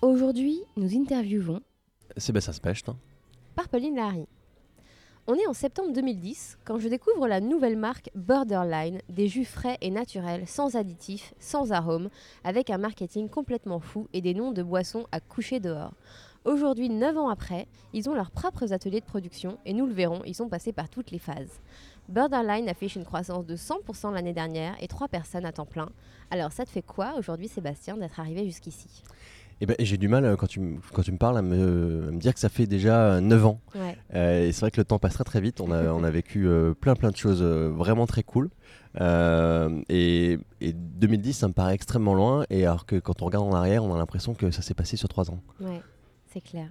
Aujourd'hui, nous interviewons Sébastien Specht. par Pauline Larry. On est en septembre 2010 quand je découvre la nouvelle marque Borderline, des jus frais et naturels, sans additifs, sans arômes, avec un marketing complètement fou et des noms de boissons à coucher dehors. Aujourd'hui, 9 ans après, ils ont leurs propres ateliers de production et nous le verrons, ils sont passés par toutes les phases. Borderline affiche une croissance de 100% l'année dernière et 3 personnes à temps plein. Alors ça te fait quoi aujourd'hui Sébastien d'être arrivé jusqu'ici? Eh ben, j'ai du mal euh, quand tu, quand tu me parles à me, à me dire que ça fait déjà 9 ans. Ouais. Euh, et c'est vrai que le temps passe très très vite. On a, on a vécu euh, plein plein de choses euh, vraiment très cool. Euh, et, et 2010, ça me paraît extrêmement loin. Et alors que quand on regarde en arrière, on a l'impression que ça s'est passé sur 3 ans. Ouais, c'est clair.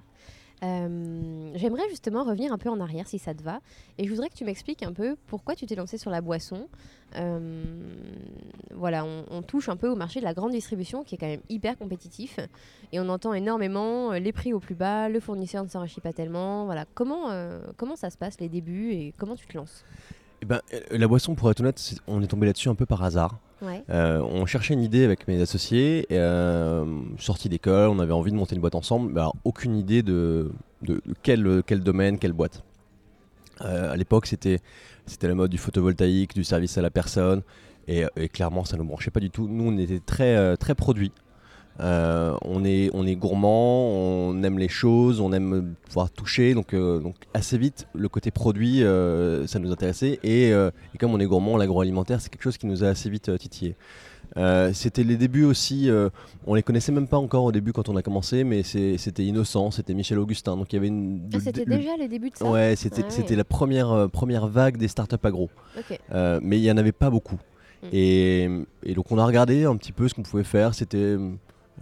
Euh, J'aimerais justement revenir un peu en arrière si ça te va. Et je voudrais que tu m'expliques un peu pourquoi tu t'es lancé sur la boisson. Euh, voilà, on, touche un peu au marché de la grande distribution qui est quand même hyper compétitif. Et on entend énormément euh, les prix au plus bas, le fournisseur ne s'enrichit pas tellement. Voilà, comment, comment ça se passe les débuts et comment tu te lances? Ben, euh, la boisson, pour être honnête, on est tombé là-dessus un peu par hasard. Ouais, Euh, on cherchait une idée avec mes associés, euh, sortis d'école, on avait envie de monter une boîte ensemble, mais alors aucune idée de, de quel, quel domaine, quelle boîte. Euh, à l'époque, c'était la mode du photovoltaïque, du service à la personne, et, et clairement, ça ne nous branchait pas du tout. Nous, on était très, euh, très produits. Euh, on, est, on est gourmand, on aime les choses, on aime pouvoir toucher, donc, euh, donc assez vite, le côté produit, euh, ça nous intéressait, et, et comme on est gourmand, l'agroalimentaire, c'est quelque chose qui nous a assez vite titillé. C'était les débuts aussi, on les connaissait même pas encore au début quand on a commencé, mais c'était innocent, c'était Michel Augustin, donc il y avait une... Ah, c'était le- déjà les débuts de ça Ouais, c'était Ah ouais. la première, première vague des startups agro. Mais il n'y en avait pas beaucoup. Mm. Et, et donc on a regardé un petit peu ce qu'on pouvait faire. C'était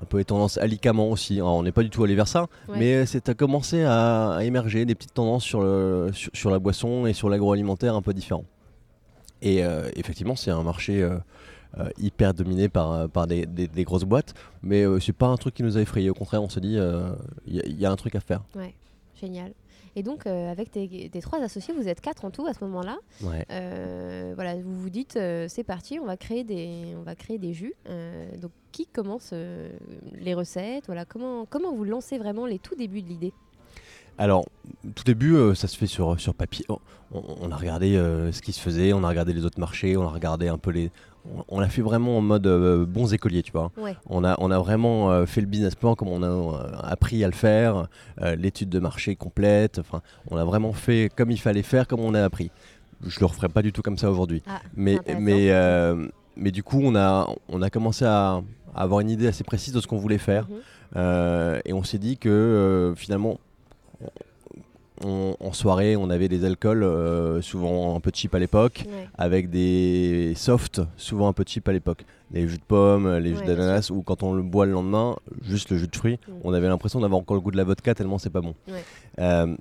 un peu les tendances alicamment aussi. Alors, on n'est pas du tout allé vers ça, Ouais. mais c'est à commencer à, à émerger des petites tendances sur, le, sur, sur la boisson et sur l'agroalimentaire un peu différents. Et euh, effectivement, c'est un marché euh, euh, hyper dominé par, par des, des- des grosses boîtes, mais euh, c'est pas un truc qui nous a effrayé. Au contraire, on se dit, il y, a- il y a un truc à faire. ouais, génial. Et donc, euh, avec tes, tes trois associés, vous êtes quatre en tout à ce moment-là. Ouais. Euh, voilà, vous vous dites, euh, c'est parti, on va créer des, on va créer des jus. Donc, qui commence les recettes Voilà, comment, comment vous lancez vraiment les tout débuts de l'idée? Alors, tout début, euh, ça se fait sur, sur papier. On, on- on a regardé euh, ce qui se faisait, on a regardé les autres marchés, on a regardé un peu les. On, l'a fait vraiment en mode euh, bons écoliers, tu vois. Ouais, On a, on a vraiment euh, fait le business plan comme on a euh, appris à le faire, l'étude de marché complète. Enfin, on a vraiment fait comme il fallait faire, comme on a appris. Je le referai pas du tout comme ça aujourd'hui. ah, Mais, du coup, on a, on a commencé à, à avoir une idée assez précise de ce qu'on voulait faire. Mhm. Et on s'est dit que finalement, on- en soirée, on avait des alcools euh, souvent un peu cheap à l'époque, Ouais, avec des softs souvent un peu cheap à l'époque. Les jus de pommes, les jus d'ananas, ou quand on le boit le lendemain, juste le jus de fruits, on avait l'impression d'avoir encore le goût de la vodka tellement c'est pas bon. Euh,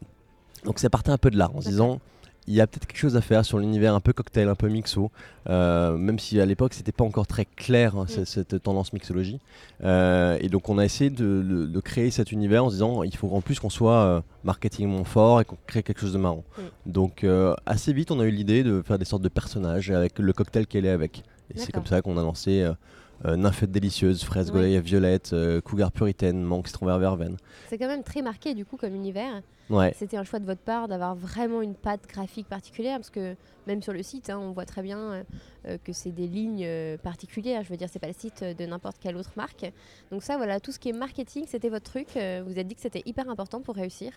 donc ça partait un peu de là, en se disant. Il y a peut-être quelque chose à faire sur l'univers un peu cocktail, un peu mixo, euh, même si à l'époque c'était pas encore très clair hein, Mm. cette, cette tendance mixologie. Euh, et donc on a essayé de, de- de créer cet univers en se disant il faut en plus qu'on soit euh, marketingment fort et qu'on crée quelque chose de marrant. Mm. Donc euh, assez vite on a eu l'idée de faire des sortes de personnages avec le cocktail qu'elle est avec. Et c'est comme ça qu'on a lancé Nymphette délicieuse, fraise Ouais. Goliath violette, euh, cougar puritaine, mangue citron vert verveine. c'est quand même très marqué du coup comme univers. Ouais. C'était un choix de votre part d'avoir vraiment une patte graphique particulière parce que même sur le site, hein, on voit très bien euh, euh, que c'est des lignes euh, particulières. Je veux dire, c'est pas le site euh, de n'importe quelle autre marque. Donc ça, voilà, tout ce qui est marketing, c'était votre truc. Euh, vous avez dit que c'était hyper important pour réussir.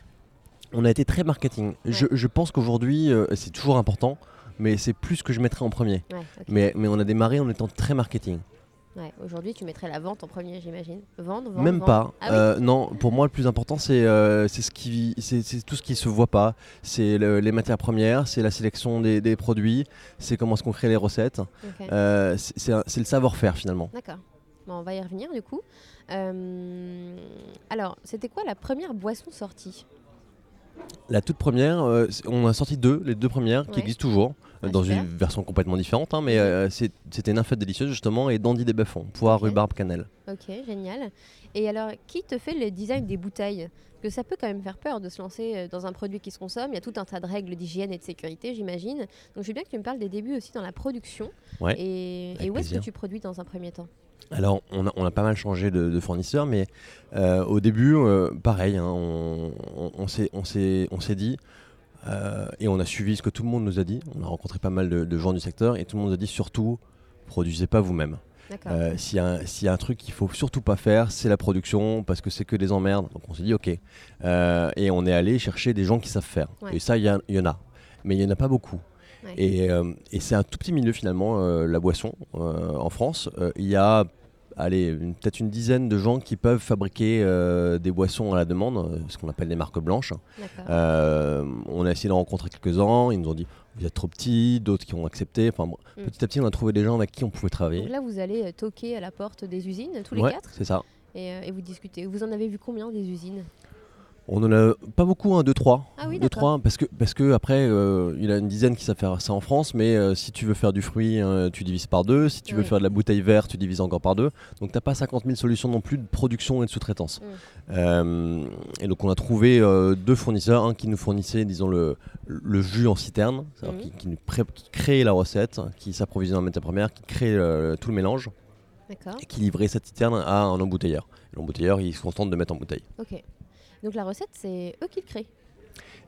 On a été très marketing. Je, je pense qu'aujourd'hui, euh, c'est toujours important, mais c'est plus ce que je mettrais en premier. Ouais, mais on a démarré en étant très marketing. Ouais, Aujourd'hui, tu mettrais la vente en premier, j'imagine. Vendre, vendre. Même vendre. pas. Ah oui. Euh, non, pour moi, le plus important, c'est euh, c'est ce qui, c'est tout ce qui se voit pas. C'est le- les matières premières, c'est la sélection des, des produits, c'est comment est-ce qu'on crée les recettes. Euh, c'est le savoir-faire finalement. D'accord. Bon, on va y revenir du coup. Euh, alors, c'était quoi la première boisson sortie? La toute première, on a sorti deux, les deux premières qui existent toujours, dans super. une version complètement différente, hein, mais Mhm. euh, c'était Nymphette délicieuse justement et Dandy des Buffons, poire, rhubarbe, cannelle. Ok, génial. Et alors, qui te fait le design des bouteilles? Parce que ça peut quand même faire peur de se lancer euh, dans un produit qui se consomme. Il y a tout un tas de règles d'hygiène et de sécurité, j'imagine. Donc, je veux bien que tu me parles des débuts aussi dans la production. Ouais, Et, où est-ce que tu produis dans un premier temps? Alors, on a, on a pas mal changé de, de fournisseur, mais euh, au début, euh, pareil, hein, on s'est dit, euh, et on a suivi ce que tout le monde nous a dit. On a rencontré pas mal de, de gens du secteur, et tout le monde nous a dit surtout, produisez pas vous-même. Euh, S'il y, a un- s'il y a un truc qu'il faut surtout pas faire, c'est la production, parce que c'est que des emmerdes. Donc on s'est dit, ok. Euh, et on est allé chercher des gens qui savent faire. Ouais. Et ça, il y, y en a. Mais il n'y en a pas beaucoup. Ouais. Et, euh, et c'est un tout petit milieu finalement, la boisson en France. Il y a allez, peut-être une dizaine de gens qui peuvent fabriquer euh, des boissons à la demande, euh, ce qu'on appelle des marques blanches. Euh, on a essayé d'en rencontrer quelques-uns, ils nous ont dit vous êtes trop petits, d'autres qui ont accepté. Enfin, Mm. Petit à petit, on a trouvé des gens avec qui on pouvait Donc travailler. là, vous allez toquer à la porte des usines, tous les Ouais, quatre, c'est ça. et, et vous discutez. Vous en avez vu combien des usines? On en a pas beaucoup, hein, deux trois. Ah oui, deux trois, parce que parce que après, euh, il y a une dizaine qui savent faire ça en France, mais euh, si tu veux faire du fruit, euh, tu divises par deux. Si tu veux faire de la bouteille verte, tu divises encore par deux. Donc t'as pas 50 000 solutions non plus de production et de sous-traitance. Mm. Euh, et donc on a trouvé deux fournisseurs, un qui nous fournissait, disons le le jus en citerne, qui, qui nous pré- qui créait la recette, qui s'approvisionne en matière première, qui crée tout le mélange D'accord. et qui livrait cette citerne à un embouteilleur. Et L'embouteilleur, il se contente de mettre en bouteille. Donc la recette, c'est eux qui le créent.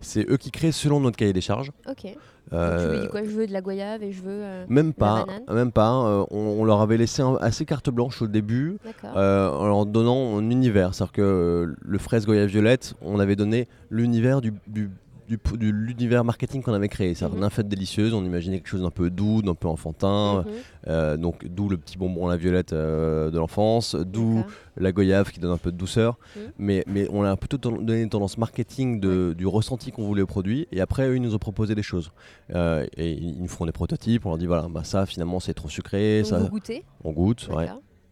C'est eux qui créent selon notre cahier des charges. Ok. Donc, Euh, tu lui dis quoi Je veux de la goyave et je veux. euh, Même pas, même pas. euh, on, on leur avait laissé un- assez carte blanche au début, euh, en leur donnant un univers. C'est-à-dire que le fraise Goya Violette, on avait donné l'univers du, du- du- de l'univers marketing qu'on avait créé. C'est-à-dire Mhm. délicieuse, on imaginait quelque chose d'un peu doux, d'un peu enfantin. Mhm. euh, donc d'où le petit bonbon à la violette euh, de l'enfance, d'où la goyave qui donne un peu de douceur. Mhm. Mais, mais on a plutôt donné une tendance marketing de- du ressenti qu'on voulait au produit. Et après, eux, ils nous ont proposé des choses. Euh, et ils nous font des prototypes. On leur dit voilà, bah, ça finalement c'est trop sucré. Donc ça, vous goûtez on goûte, ouais.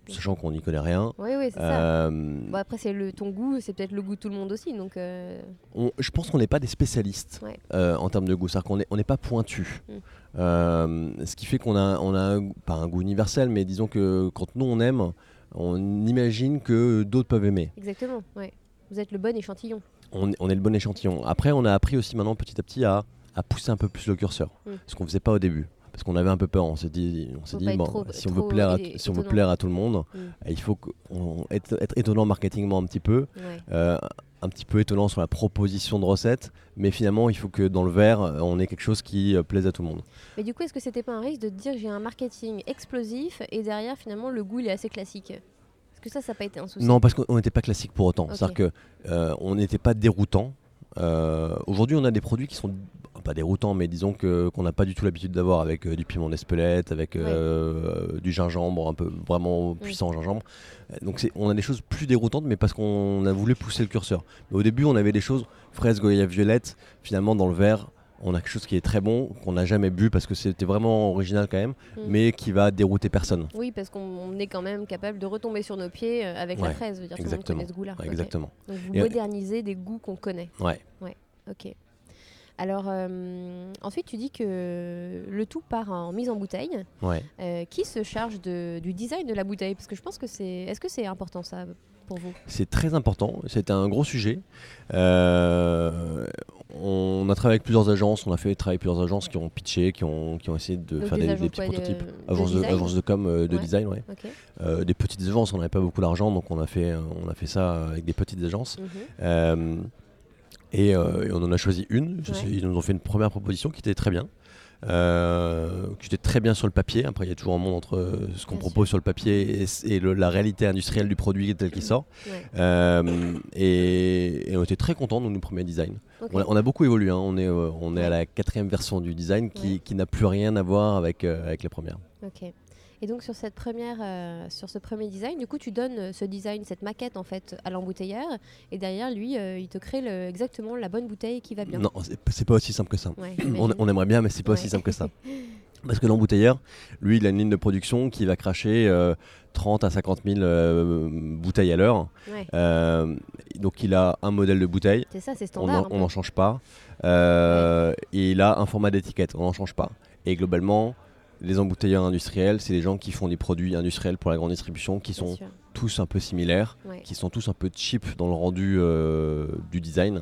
Sachant qu'on n'y connaît rien. Oui, oui, c'est ça. Euh, Bon, après, c'est le ton goût, c'est peut-être le goût de tout le monde aussi. Donc, euh, on- je pense qu'on n'est pas des spécialistes Ouais. euh, en termes de goût. C'est-à-dire qu'on n'est on pas pointu. Mm. Euh, ce qui fait qu'on a, on a un, pas un goût universel, mais disons que quand nous on aime, on imagine que d'autres peuvent aimer. exactement. Ouais. Vous êtes le bon échantillon. On, on est le bon échantillon. Après, on a appris aussi maintenant petit à petit à, à pousser un peu plus le curseur, Mm. ce qu'on faisait pas au début. Parce qu'on avait un peu peur, on s'est dit, on s'est dit bon, trop- si, on veut plaire à, si on veut plaire à tout le monde, Mm. euh, il faut on- être, être étonnant marketingement un petit peu, Ouais. euh, un petit peu étonnant sur la proposition de recette, mais finalement il faut que dans le verre, euh, on ait quelque chose qui euh, plaise à tout le monde. Mais du coup, est-ce que c'était pas un risque de dire j'ai un marketing explosif et derrière, finalement, le goût il est assez classique? Est-ce que ça, ça n'a pas été un souci? Non, parce qu'on n'était pas classique pour autant. C'est-à-dire que euh, on n'était pas déroutant. Aujourd'hui, on a des produits qui sont pas déroutants, mais disons que qu'on n'a pas du tout l'habitude d'avoir avec euh, du piment d'Espelette, avec Ouais. euh, du gingembre un peu vraiment puissant gingembre. Euh, Donc c'est- on a des choses plus déroutantes, mais parce qu'on a voulu pousser le curseur. Mais au début, on avait des choses fraise, goyave, violette. Finalement, dans le verre, on a quelque chose qui est très bon, qu'on n'a jamais bu parce que c'était vraiment original quand même, Mm. mais qui va dérouter personne. Oui, parce qu'on on est quand même capable de retomber sur nos pieds avec la Ouais, fraise. Je veux dire, tout le exactement. monde connaît ce goût-là. Ok. Exactement. Donc vous modernisez des goûts qu'on connaît. Ouais. Ok. Alors euh, ensuite, tu dis que le tout part en mise en bouteille. Ouais. Euh, qui se charge de- du design de la bouteille? Parce que je pense que c'est. Est-ce que c'est important ça pour vous? C'est très important, c'était un gros sujet. Euh, on a travaillé avec plusieurs agences, on a fait travailler avec plusieurs agences qui ont pitché, qui ont, qui ont essayé de Donc faire des des, des agences petits prototypes. de Agences de, agences de com, de Ouais. design, ouais. Euh, des petites agences, on n'avait pas beaucoup d'argent, donc on a, fait, on a fait ça avec des petites agences. Mhm. Et, euh, et on en a choisi une. Je Ouais. sais- ils nous ont fait une première proposition qui était très bien. euh, qui était très bien sur le papier. Après, il y a toujours un monde entre euh, ce qu'on propose sur le papier et, et le- la réalité industrielle du produit tel qu'il sort. Ouais. Euh, et, et on était très contents de nos premiers designs. On, a, on a beaucoup évolué. hein. On, est, on est à la quatrième version du design qui, Ouais. qui n'a plus rien à voir avec, avec la première. Et donc sur cette première, euh, sur ce premier design, du coup tu donnes euh, ce design, cette maquette en fait à l'embouteilleur, et derrière lui, euh, il te crée le- exactement la bonne bouteille qui va bien. Non, c'est pas aussi simple que ça. Ouais, On, aimerait bien, mais c'est pas aussi simple que ça. Parce que l'embouteilleur, lui, il a une ligne de production qui va cracher euh, 30 à 50 000 euh, bouteilles à l'heure. Ouais. Euh, donc il a un modèle de bouteille, C'est ça, c'est standard. on n'en change pas. Et il a un format d'étiquette, on n'en change pas. Et globalement, les embouteilleurs industriels, c'est les gens qui font des produits industriels pour la grande distribution, qui sont tous un peu similaires, Ouais. qui sont tous un peu cheap dans le rendu euh, du design.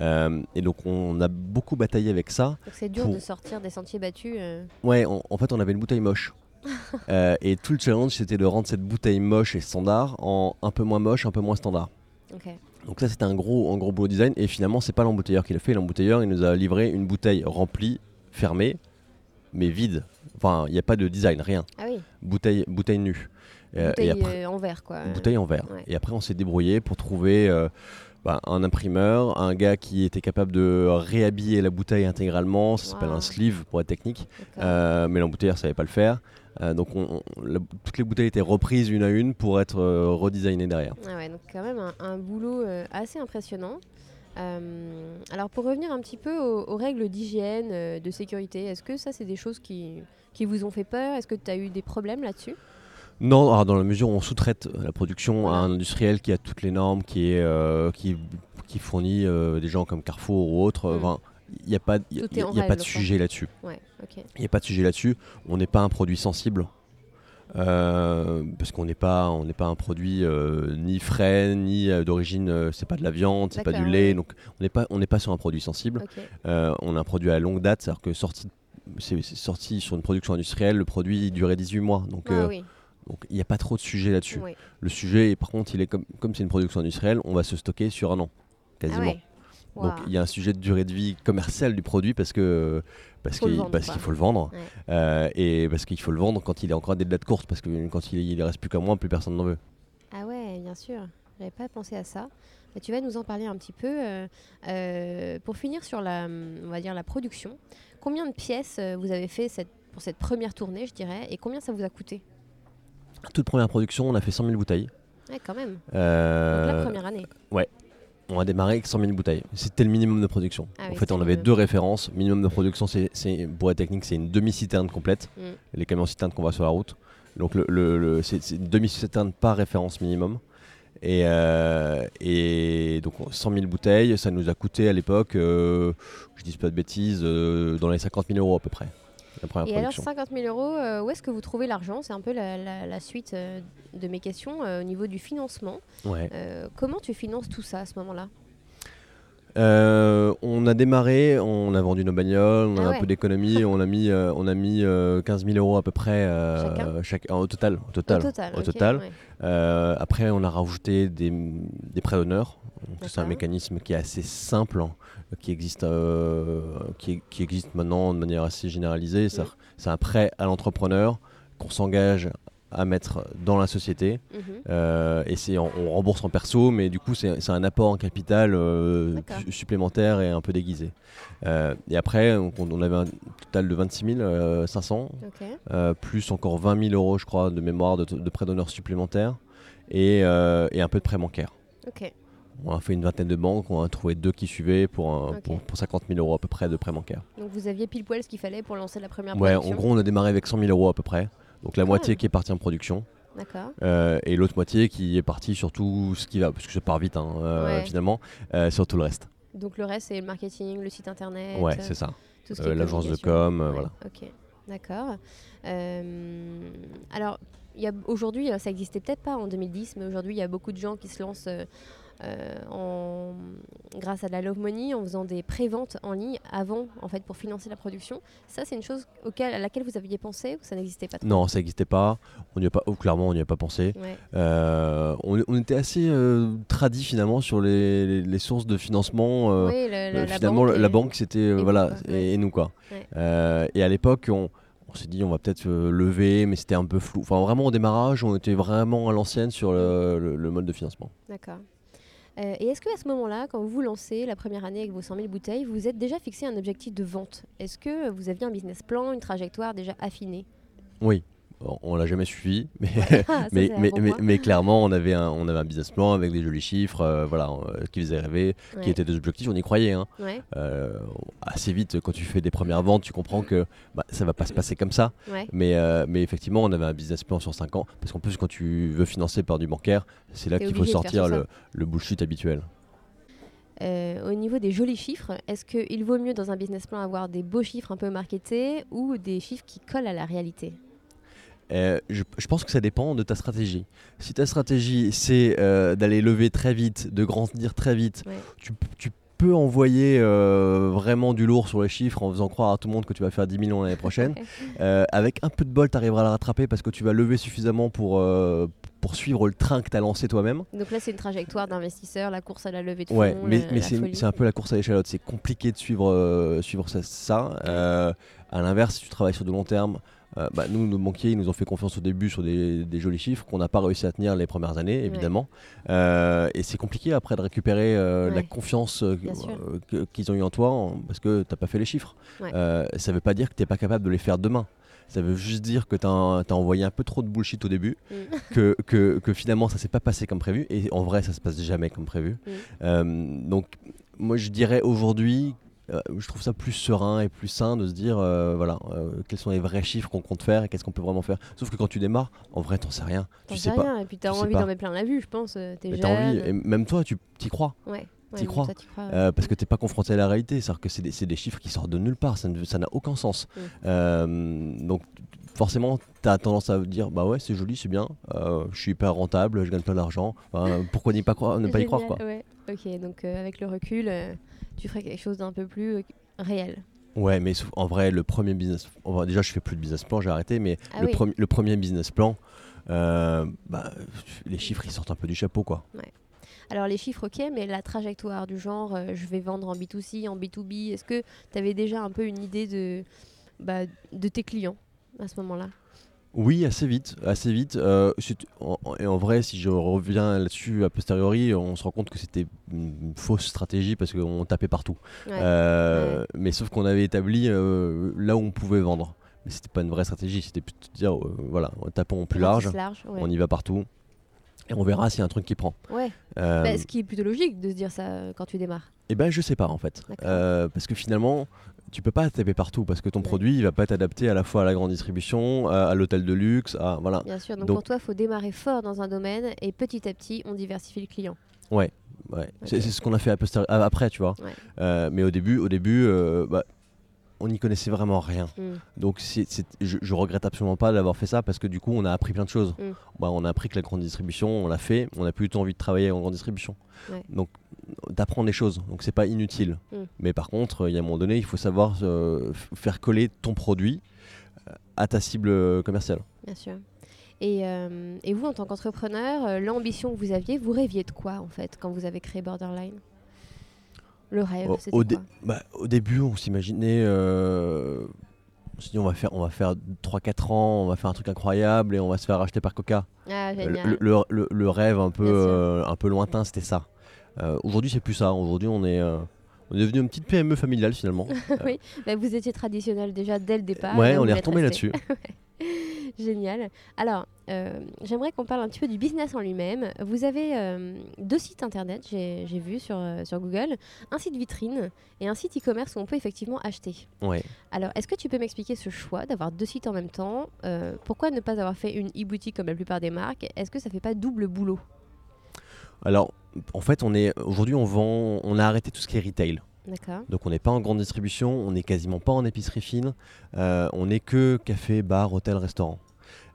Euh, et donc on a beaucoup bataillé avec ça. Donc c'est dur pour- de sortir des sentiers battus. euh, Ouais, en, en fait, on avait une bouteille moche. Et tout le challenge, c'était de rendre cette bouteille moche et standard en un peu moins moche, un peu moins standard. Donc ça, c'était un gros, un gros boulot design. Et finalement, c'est pas l'embouteilleur qui l'a fait. L'embouteilleur, il nous a livré une bouteille remplie, fermée, mais vide. Enfin, il n'y a pas de design, rien. Ah oui. Bouteille, bouteille nue. Bouteille et après, euh, en verre quoi. bouteille en verre. ouais. Et après, on s'est débrouillé pour trouver euh, bah, un imprimeur, un gars qui était capable de réhabiller la bouteille intégralement. Ça s'appelle un sleeve pour être technique. Euh, mais l'embouteilleur savait pas le faire. Euh, donc on- on- la- toutes les bouteilles étaient reprises une à une pour être euh, redesignées derrière. Ah ouais, donc quand même un, un boulot assez impressionnant. Alors pour revenir un petit peu aux, aux règles d'hygiène, de sécurité, est-ce que ça c'est des choses qui, qui vous ont fait peur? Est-ce que tu as eu des problèmes là-dessus? Non, alors, dans la mesure où on sous-traite la production à un industriel qui a toutes les normes, qui, est, euh, qui, qui fournit euh, des gens comme Carrefour ou autres, Mm. enfin, il n'y a pas, y a- y a pas de sujet là-dessus. Ouais. Il n'y a pas de sujet là-dessus. On n'est pas un produit sensible. euh, parce qu'on n'est pas, on n'est pas un produit euh, ni frais, ni euh, d'origine, euh, c'est pas de la viande, c'est pas du lait, donc on n'est pas, on n'est pas sur un produit sensible. Euh, on a un produit à longue date, c'est-à-dire que sorti, c'est c'est sorti sur une production industrielle, le produit durait 18 mois. Donc Ah euh, oui, donc il n'y a pas trop de sujet là-dessus. oui. Le sujet, par contre, il est comme comme c'est une production industrielle, on va se stocker sur un an, quasiment. Ah ouais. Donc il y a un sujet de durée de vie commerciale du produit parce que parce qu'il faut le vendre Ouais. euh, et parce qu'il faut le vendre quand il est encore à des dates courtes parce que quand il, il reste plus qu'un mois, plus personne n'en veut. Ah ouais, bien sûr. J'avais pas pensé à ça. Bah, tu vas nous en parler un petit peu. euh, euh, pour finir sur la, on va dire la production, combien de pièces euh, vous avez fait cette, pour cette première tournée, je dirais, et combien ça vous a coûté? Toute première production, on a fait 100 000 bouteilles. Ouais, quand même. Donc la première année. on a démarré avec 100 000 bouteilles. C'était le minimum de production. Ah en oui, fait, on avait deux références. Minimum de production, c'est, pour être technique, c'est une demi-citerne complète. Mm. Les camions citernes qu'on voit sur la route. Donc, le, c'est une demi-citerne par référence minimum. Et, euh, et donc 100 000 bouteilles, ça nous a coûté à l'époque, euh, je dis pas de bêtises, euh, dans les 50 000 euros à peu près. La première Et alors, production. 50 000 euros, euh, où est-ce que vous trouvez l'argent? C'est un peu la, la- la suite euh, de mes questions euh, au niveau du financement. Ouais. Comment tu finances tout ça à ce moment-là? Euh, on a démarré, on a vendu nos bagnoles, on a Ah un peu d'économie, on a mis, euh, on a mis euh, 15 000 euros à peu près chaque, au total. Au total. Au total. Au ok, total. ouais. Euh, après, on a rajouté des, des prêts d'honneur. C'est un mécanisme qui est assez simple, hein, qui, existe, euh, qui, qui existe maintenant de manière assez généralisée. Mm. C'est un prêt à l'entrepreneur qu'on s'engage à mettre dans la société. Mhm. Euh, et c'est en- on rembourse en perso, mais du coup c'est un apport en capital euh, supplémentaire et un peu déguisé. Euh, et après, on, on avait un total de 26 500, Ok. euh, plus encore 20 000 euros, je crois, de mémoire de, de prêts d'honneur supplémentaires et, et un peu de prêts bancaires. On a fait une vingtaine de banques, on a trouvé deux qui suivaient pour, un- pour, pour 50 000 euros à peu près de prêts bancaires. Donc vous aviez pile poil ce qu'il fallait pour lancer la première Ouais, en production. gros, on a démarré avec 100 000 euros à peu près. Donc la moitié même. qui est partie en production. D'accord. Euh, et l'autre moitié qui est partie sur tout ce qui va, parce que ça part vite hein, euh, Ouais. finalement, euh, sur tout le reste. Donc le reste c'est le marketing, le site internet. Ouais, euh, c'est ça. ce L'agence de com, Ouais, voilà. Ok, d'accord. Alors, aujourd'hui, ça existait peut-être pas en 2010, mais aujourd'hui, il y a beaucoup de gens qui se lancent en, grâce à la Love Money en faisant des préventes en ligne avant, en fait, pour financer la production. Ça, c'est une chose auquel, à laquelle vous aviez pensé ou ça n'existait pas trop? Non, ça n'existait pas. On y a pas, oh, clairement, on n'y a pas pensé. Euh, on, était assez euh, tradis finalement sur les, les, sources de financement. oui, la, finalement, la, banque, c'était voilà, et, nous quoi. et à l'époque, on on s'est dit on va peut-être lever, mais c'était un peu flou. Enfin, vraiment au démarrage, on était vraiment à l'ancienne sur le, mode de financement. D'accord. Euh, et est-ce qu'à ce, ce moment-là, quand vous lancez la première année avec vos 100 000 bouteilles, vous êtes déjà fixé un objectif de vente? Est-ce que vous aviez un business plan, une trajectoire déjà affinée Oui on l'a jamais suivi, mais, ah, mais, mais, clairement, on avait, un, on avait un business plan avec des jolis chiffres, euh, voilà, euh, qui faisaient rêver, qui étaient des objectifs, on y croyait. Hein. Euh, assez vite, quand tu fais des premières ventes, tu comprends que bah, ça va pas se passer comme ça. Mais, mais effectivement, on avait un business plan sur 5 ans, parce qu'en plus, quand tu veux financer par du bancaire, c'est là qu'il faut sortir le, le, bullshit habituel. au niveau des jolis chiffres, est-ce qu'il vaut mieux dans un business plan avoir des beaux chiffres un peu marketés ou des chiffres qui collent à la réalité? Euh, je, pense que ça dépend de ta stratégie. Si ta stratégie c'est euh, d'aller lever très vite, de grandir très vite, tu, peux envoyer euh, vraiment du lourd sur les chiffres en faisant croire à tout le monde que tu vas faire 10 millions l'année prochaine. avec un peu de bol, tu arriveras à la rattraper parce que tu vas lever suffisamment pour, pour suivre le train que tu as lancé toi-même. Donc là, c'est une trajectoire d'investisseur, la course à la levée de ouais, mais, mais c'est un peu la course à l'échalote. C'est compliqué de suivre, suivre ça. ça. à l'inverse, si tu travailles sur de long terme, euh, bah, nous, nos banquiers, ils nous ont fait confiance au début sur des, jolis chiffres qu'on n'a pas réussi à tenir les premières années, évidemment. Euh, et c'est compliqué après de récupérer euh, la confiance qu'ils ont eu en toi parce que tu n'as pas fait les chiffres. ça ne veut pas dire que tu n'es pas capable de les faire demain. Ça veut juste dire que tu as, envoyé un peu trop de bullshit au début, mm. que, que, que, finalement ça s'est pas passé comme prévu, et en vrai ça se passe jamais comme prévu. Mm. donc moi je dirais aujourd'hui je trouve ça plus serein et plus sain de se dire euh, voilà euh, quels sont les vrais chiffres qu'on compte faire et qu'est-ce qu'on peut vraiment faire. Sauf que quand tu démarres en vrai t'en sais rien. Tu sais, pas. rien et puis t'as envie d'en mettre plein la vue je pense t'as envie et même toi tu t'y crois. Ouais. t'y crois, parce que t'es pas confronté à la réalité c'est à dire que c'est des, des, chiffres qui sortent de nulle part ça n'a aucun sens. Mm. donc forcément tu as tendance à dire bah ouais c'est joli c'est bien je suis hyper rentable je gagne plein d'argent pourquoi n'y pas croire, ne pas y croire quoi. ok donc avec le recul tu ferais quelque chose d'un peu plus euh, réel. Ouais, mais en vrai, le premier business, déjà je fais plus de business plan, j'ai arrêté, mais ah le, le, premier business plan, euh, bah, les chiffres ils sortent un peu du chapeau quoi. Alors les chiffres ok, mais la trajectoire du genre euh, je vais vendre en B2C, en B2B, est-ce que tu avais déjà un peu une idée de, bah, de tes clients à ce moment-là? Oui, assez vite, assez vite. Euh, et en vrai, si je reviens là-dessus a posteriori, on se rend compte que c'était une fausse stratégie parce qu'on tapait partout. Euh, mais sauf qu'on avait établi euh, là où on pouvait vendre. Mais c'était pas une vraie stratégie, c'était plutôt de dire voilà, tapons plus large, on y va partout. Et on verra s'il y a un truc qui prend. Ouais. Bah, ce qui est plutôt logique de se dire ça quand tu démarres. Eh ben, je sais pas en fait. parce que finalement, tu peux pas taper partout parce que ton produit il va pas être adapté à la fois à la grande distribution, à, l'hôtel de luxe, à voilà. Bien sûr. Donc, pour toi, il faut démarrer fort dans un domaine et petit à petit, on diversifie le client. Ouais, ouais. C'est ce qu'on a fait après, tu vois. Euh, mais au début, au début, euh, bah, on n'y connaissait vraiment rien. Mm. Donc je, je, regrette absolument pas d'avoir fait ça parce que du coup on a appris plein de choses. Mm. Bah, on a appris que la grande distribution, on l'a fait, on n'a plus du tout envie de travailler en grande distribution. Donc d'apprendre des choses, donc c'est pas inutile. Mm. Mais par contre, il y a un moment donné, il faut savoir euh, faire coller ton produit euh, à ta cible commerciale. Bien sûr. Et, euh, et vous, en tant qu'entrepreneur, l'ambition que vous aviez, vous rêviez de quoi en fait quand vous avez créé Borderline? Le rêve, au, au, bah, au début, on s'imaginait. Euh, on s'est dit, on va faire, on va faire 3-4 ans, on va faire un truc incroyable et on va se faire racheter par Coca. Ah, le, le, le, rêve un peu, euh, un peu lointain, c'était ça. Euh, aujourd'hui, c'est plus ça. Aujourd'hui, on est. on est devenu une petite PME familiale finalement. oui, bah, vous étiez traditionnel déjà dès le départ. Ouais, on est retombé là-dessus. Génial. Alors, euh, j'aimerais qu'on parle un petit peu du business en lui-même. Vous avez euh, deux sites internet, j'ai vu sur, euh, sur Google, un site vitrine et un site e-commerce où on peut effectivement acheter. Ouais. Alors, est-ce que tu peux m'expliquer ce choix d'avoir deux sites en même temps Pourquoi ne pas avoir fait une e-boutique comme la plupart des marques? Est-ce que ça fait pas double boulot? Alors, en fait, on est aujourd'hui, on vend, on a arrêté tout ce qui est retail. Donc on n'est pas en grande distribution, on n'est quasiment pas en épicerie fine, on n'est que café, bar, hôtel, restaurant.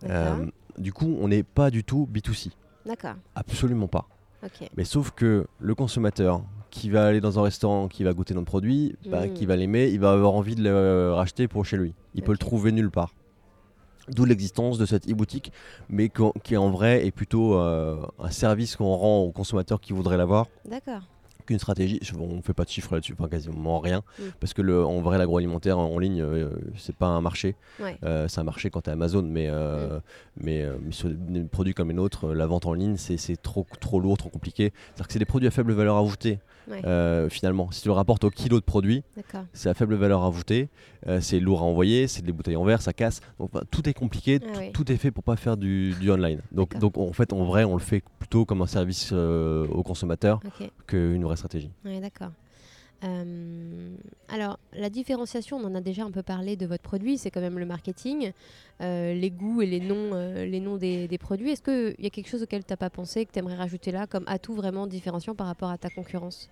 Euh, Du coup, on n'est pas du tout B2C. D'accord. Absolument pas. Mais sauf que le consommateur qui va aller dans un restaurant, qui va goûter notre produit, bah, qui va l'aimer, il va avoir envie de le racheter pour chez lui. Il peut le trouver nulle part. D'où l'existence de cette e-boutique, mais qui en vrai est plutôt euh, un service qu'on rend aux consommateurs qui voudraient l'avoir D'accord. Qu'une stratégie. On ne fait pas de chiffres là-dessus, enfin quasiment rien, Mm. parce que le, en vrai l'agroalimentaire en ligne, euh, c'est pas un marché. Ouais. Euh, c'est un marché quand tu es Amazon, mais, euh, mais, euh, mais sur des produits comme les nôtres, la vente en ligne, c'est trop, trop lourd, trop compliqué. C'est-à-dire que c'est des produits à faible valeur ajoutée, Ouais. euh, finalement. Si tu le rapportes au kilo de produit, c'est à faible valeur ajoutée, euh, c'est lourd à envoyer, c'est des bouteilles en verre, ça casse. Donc tout est compliqué, Ah tout- est fait pour pas faire du, du online. Donc, en fait, en vrai, on le fait plutôt comme un service euh, au consommateur Ok. qu'une vraie stratégie. Ouais, d'accord. Euh, alors, la différenciation, on en a déjà un peu parlé de votre produit, c'est quand même le marketing, euh, les goûts et les noms, euh, les noms des, des produits. Est-ce qu'il y a quelque chose auquel tu n'as pas pensé, que tu aimerais rajouter là, comme atout vraiment différenciant par rapport à ta concurrence?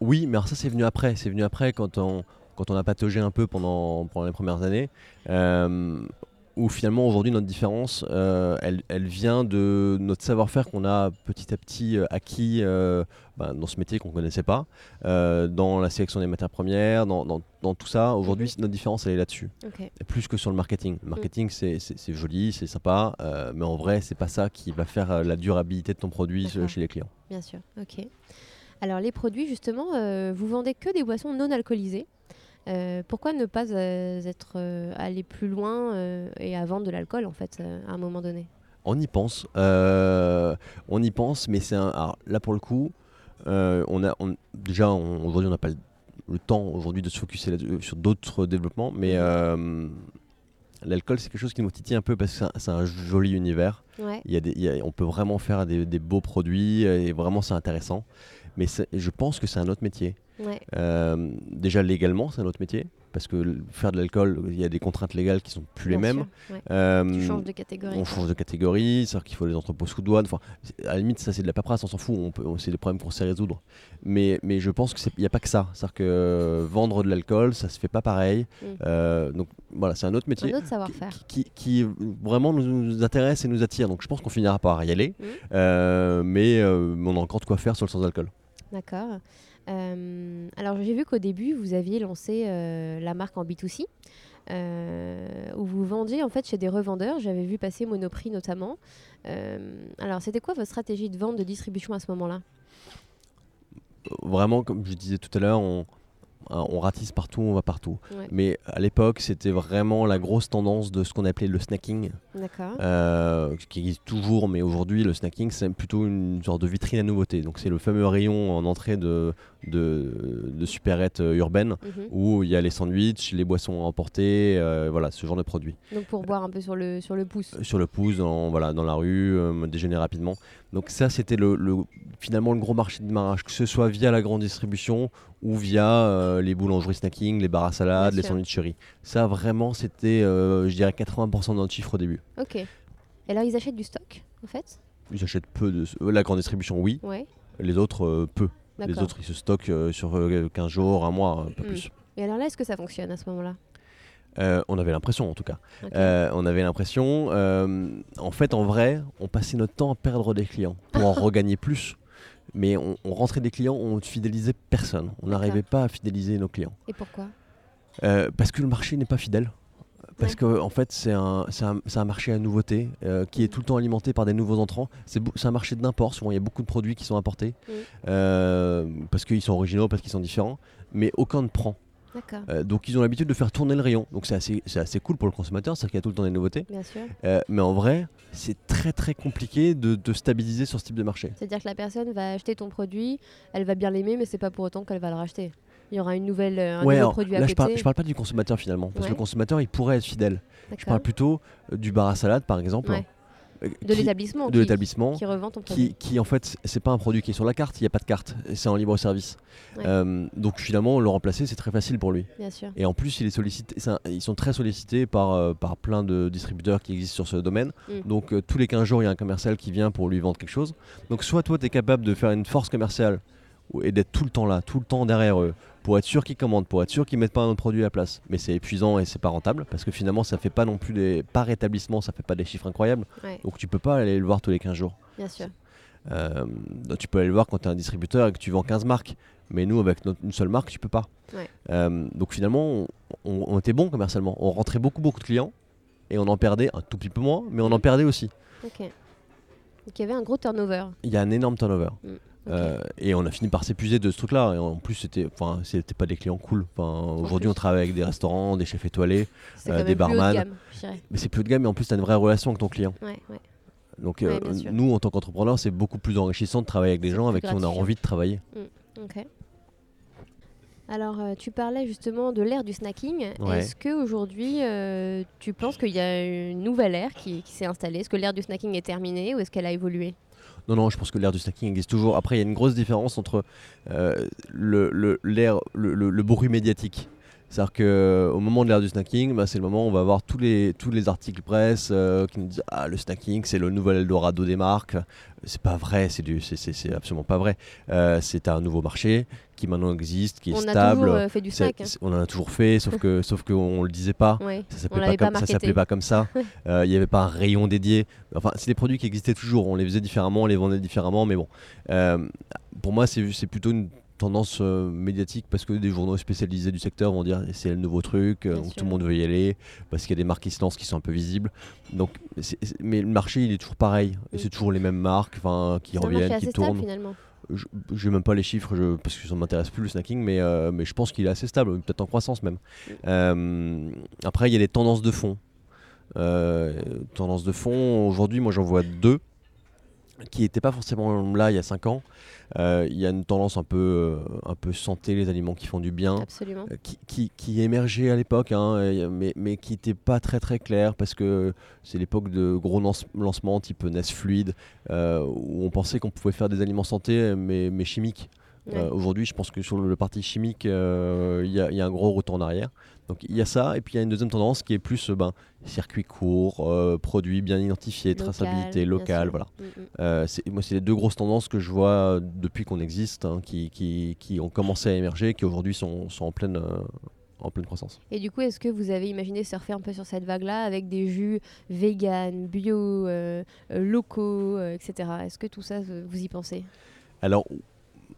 Oui, mais alors ça c'est venu après. C'est venu après quand on, quand on a pataugé un peu pendant, pendant les premières années. Où finalement aujourd'hui notre différence, euh, elle, elle vient de notre savoir-faire qu'on a petit à petit euh, acquis euh, ben, dans ce métier qu'on ne connaissait pas, euh, dans la sélection des matières premières, dans, dans- dans tout ça. Aujourd'hui, notre différence elle est là-dessus, plus que sur le marketing. Le marketing c'est- joli, c'est sympa, euh, mais en vrai c'est pas ça qui va faire la durabilité de ton produit chez les clients. Bien sûr, ok. Alors les produits, justement, euh, vous vendez que des boissons non alcoolisées. Euh, pourquoi ne pas euh, être euh, aller plus loin euh, et à vendre de l'alcool en fait à un moment donné? On y pense, on y pense, mais c'est un. alors, là pour le coup, on a on- déjà on- aujourd'hui on n'a pas le, le temps aujourd'hui de se focuser là- sur d'autres développements, mais l'alcool c'est quelque chose qui nous titille un peu parce que c'est un, joli univers. Ouais. Il y a des, il y a- on peut vraiment faire des, des beaux produits et vraiment c'est intéressant. Mais je pense que c'est un autre métier. Ouais. Euh, déjà légalement c'est un autre métier parce que faire de l'alcool il y a des contraintes légales qui sont plus les mêmes. sûr, ouais. Euh, Tu changes de catégorie. on change de catégorie, c'est-à-dire qu'il faut les entrepôts sous douane. Enfin, à la limite, ça c'est de la paperasse, on s'en fout. On peut, c'est des problèmes qu'on sait résoudre. Mais, mais je pense qu'il n'y a pas que ça. C'est-à-dire que euh, vendre de l'alcool, ça se fait pas pareil. Mm. Euh, donc voilà, c'est un autre métier Un autre savoir-faire. qui, qui- qui vraiment nous, nous intéresse et nous attire. Donc je pense qu'on finira par y aller. Mm. Mais on a encore de quoi faire sur le sans-alcool. D'accord. Euh, alors j'ai vu qu'au début vous aviez lancé euh, la marque en B2C. euh, où vous vendiez en fait chez des revendeurs, j'avais vu passer Monoprix notamment. Alors c'était quoi votre stratégie de vente de distribution à ce moment-là? Vraiment, comme je disais tout à l'heure, on, on ratisse partout, on va partout. Ouais. Mais à l'époque, c'était vraiment la grosse tendance de ce qu'on appelait le snacking. D'accord. euh, qui existe toujours, mais aujourd'hui le snacking c'est plutôt une sorte de vitrine à nouveauté. Donc c'est le fameux rayon en entrée de, de, de supérettes euh, urbaines Mhm. où il y a les sandwichs, les boissons à emporter, euh, voilà ce genre de produits. Donc pour boire un peu sur le, sur le pouce. Euh, Sur le pouce, dans, voilà, dans la rue, euh, déjeuner rapidement. Donc ça c'était le, le- finalement le gros marché de démarrage, que ce soit via la grande distribution ou via euh, les boulangeries snacking, les bars à salade, les sandwicheries. Ça vraiment c'était, je dirais 80% de notre chiffre au début. Ok. Et alors ils achètent du stock en fait? Ils achètent peu de... La grande distribution oui, Ouais. Les autres, peu. Les autres, ils se stockent euh, sur euh, 15 jours, un mois, un peu Mm. plus. Et alors là est-ce que ça fonctionne à ce moment-là? Euh, on avait l'impression, en tout cas. Euh, on avait l'impression. euh, en fait, en vrai, on passait notre temps à perdre des clients pour en regagner plus. Mais on, on rentrait des clients, on ne fidélisait personne. On n'arrivait pas à fidéliser nos clients. Et pourquoi? Euh, parce que le marché n'est pas fidèle. Parce Ouais. que en fait, c'est un, un, un marché à nouveauté euh, qui est tout le temps alimenté par des nouveaux entrants. C'est un marché d'import. Souvent, il y a beaucoup de produits qui sont importés Mm. euh, parce qu'ils sont originaux, parce qu'ils sont différents. Mais aucun ne prend. Euh, donc, ils ont l'habitude de faire tourner le rayon. Donc, c'est assez, assez cool pour le consommateur, c'est-à-dire qu'il y a tout le temps des nouveautés. Bien sûr. Euh, mais en vrai, c'est très très compliqué de, de stabiliser sur ce type de marché. C'est-à-dire que la personne va acheter ton produit, elle va bien l'aimer, mais c'est pas pour autant qu'elle va le racheter. Il y aura une nouvelle, euh, un Ouais, nouveau alors, produit à là, côté. je parle, je parle pas du consommateur finalement, parce que le consommateur, il pourrait être fidèle. Je parle plutôt euh, du bar à salade, par exemple. Ouais. euh, De qui- l'établissement. de qui- l'établissement. Qui revend ton produit. qui, qui en fait c'est pas un produit qui est sur la carte, il n'y a pas de carte, c'est en libre service. Euh, donc finalement le remplacer c'est très facile pour lui. Bien sûr. Et en plus il est sollicité, un- ils sont très sollicités par, par plein de distributeurs qui existent sur ce domaine. Mm. Donc tous les 15 jours il y a un commercial qui vient pour lui vendre quelque chose. Donc soit toi tu es capable de faire une force commerciale et d'être tout le temps là, tout le temps derrière eux pour être sûr qu'ils commandent, pour être sûr qu'ils mettent pas un autre produit à la place. Mais c'est épuisant et c'est pas rentable parce que finalement ça fait pas non plus des par établissement, ça fait pas des chiffres incroyables. Ouais, Donc tu peux pas aller le voir tous les 15 jours. bien sûr. Euh, tu peux aller le voir quand tu es un distributeur et que tu vends 15 marques. Mais nous, avec notre- une seule marque, tu peux pas. Ouais. Euh, donc finalement, on, était bon commercialement. On rentrait beaucoup, beaucoup de clients et on en perdait un tout petit peu moins, mais on en perdait aussi. Ok. Donc il y avait un gros turnover. Il y a un énorme turnover. Ok. Euh, et on a fini par s'épuiser de ce truc-là. Et en plus, c'était, enfin, c'était pas des clients cool. Enfin, aujourd'hui, on travaille avec des restaurants, des chefs étoilés, euh, des de barman. gamme, mais c'est plus haut de gamme. Et en plus, tu as une vraie relation avec ton client. Ouais, ouais. Donc, Ouais, euh, nous, en tant qu'entrepreneurs, c'est beaucoup plus enrichissant de travailler avec des gens avec qui on a envie de travailler. Ok. Alors, euh, tu parlais justement de l'ère du snacking. Est-ce qu'aujourd'hui, tu penses qu'il y a une nouvelle ère qui, qui s'est installée? Est-ce que l'ère du snacking est terminée ou est-ce qu'elle a évolué? Non, non, je pense que l'ère du snacking existe toujours. Après, il y a une grosse différence entre euh, le, le- le bruit médiatique. C'est-à-dire qu'au moment de l'ère du snacking, bah, c'est le moment où on va avoir tous les, tous les articles presse euh, qui nous disent Ah, le snacking, c'est le nouvel Eldorado des marques. C'est pas vrai, c'est, du, c'est, c'est, c'est absolument pas vrai. Euh, c'est un nouveau marché qui maintenant existe, qui est On a stable. toujours euh, fait du snack. hein. on en a toujours fait, sauf que sauf qu'on le disait pas. Ouais. Ça s'appelait pas, pas comme, ça s'appelait pas comme ça. Euh, Il n'y avait pas un rayon dédié. Enfin, c'est des produits qui existaient toujours. On les faisait différemment, on les vendait différemment. Mais bon, Euh, pour moi, c'est c'est plutôt une tendance euh, médiatique parce que des journaux spécialisés du secteur vont dire c'est le nouveau truc, euh, donc tout le monde veut y aller parce qu'il y a des marques qui se lancent qui sont un peu visibles. Donc, mais le marché il est toujours pareil. Et Mm. c'est toujours les mêmes marques, qui reviennent, qui stable tournent. finalement. Je n'ai même pas les chiffres je- parce que ça ne m'intéresse plus le snacking, mais, euh, mais je pense qu'il est assez stable, peut-être en croissance même. Mm. Après, il y a des tendances de fond. Tendances de fond, aujourd'hui, moi j'en vois deux qui n'étaient pas forcément là il y a 5 ans. Euh, Il y a une tendance un peu, euh, un peu santé, les aliments qui font du bien. Absolument. euh, Qui, qui, qui émergeait à l'époque, hein, mais, mais qui n'était pas très très clair parce que c'est l'époque de gros lance- lancements type Nest Fluide où on pensait qu'on pouvait faire des aliments santé mais, mais chimiques. Ouais. Aujourd'hui, je pense que sur le parti chimique, il y, y a un gros retour en arrière. Donc il y a ça, et puis il y a une deuxième tendance qui est plus ben, circuit court, euh, produits bien identifiés, Local, traçabilité locale, voilà. Mm, mm. Euh, moi, c'est les deux grosses tendances que je vois euh, depuis qu'on existe, hein, qui, qui, qui ont commencé à émerger, qui aujourd'hui sont, sont en, pleine, euh, en pleine croissance. Et du coup, est-ce que vous avez imaginé surfer un peu sur cette vague-là avec des jus vegan, bio, euh, locaux, euh, etc. Est-ce que tout ça, vous y pensez? Alors,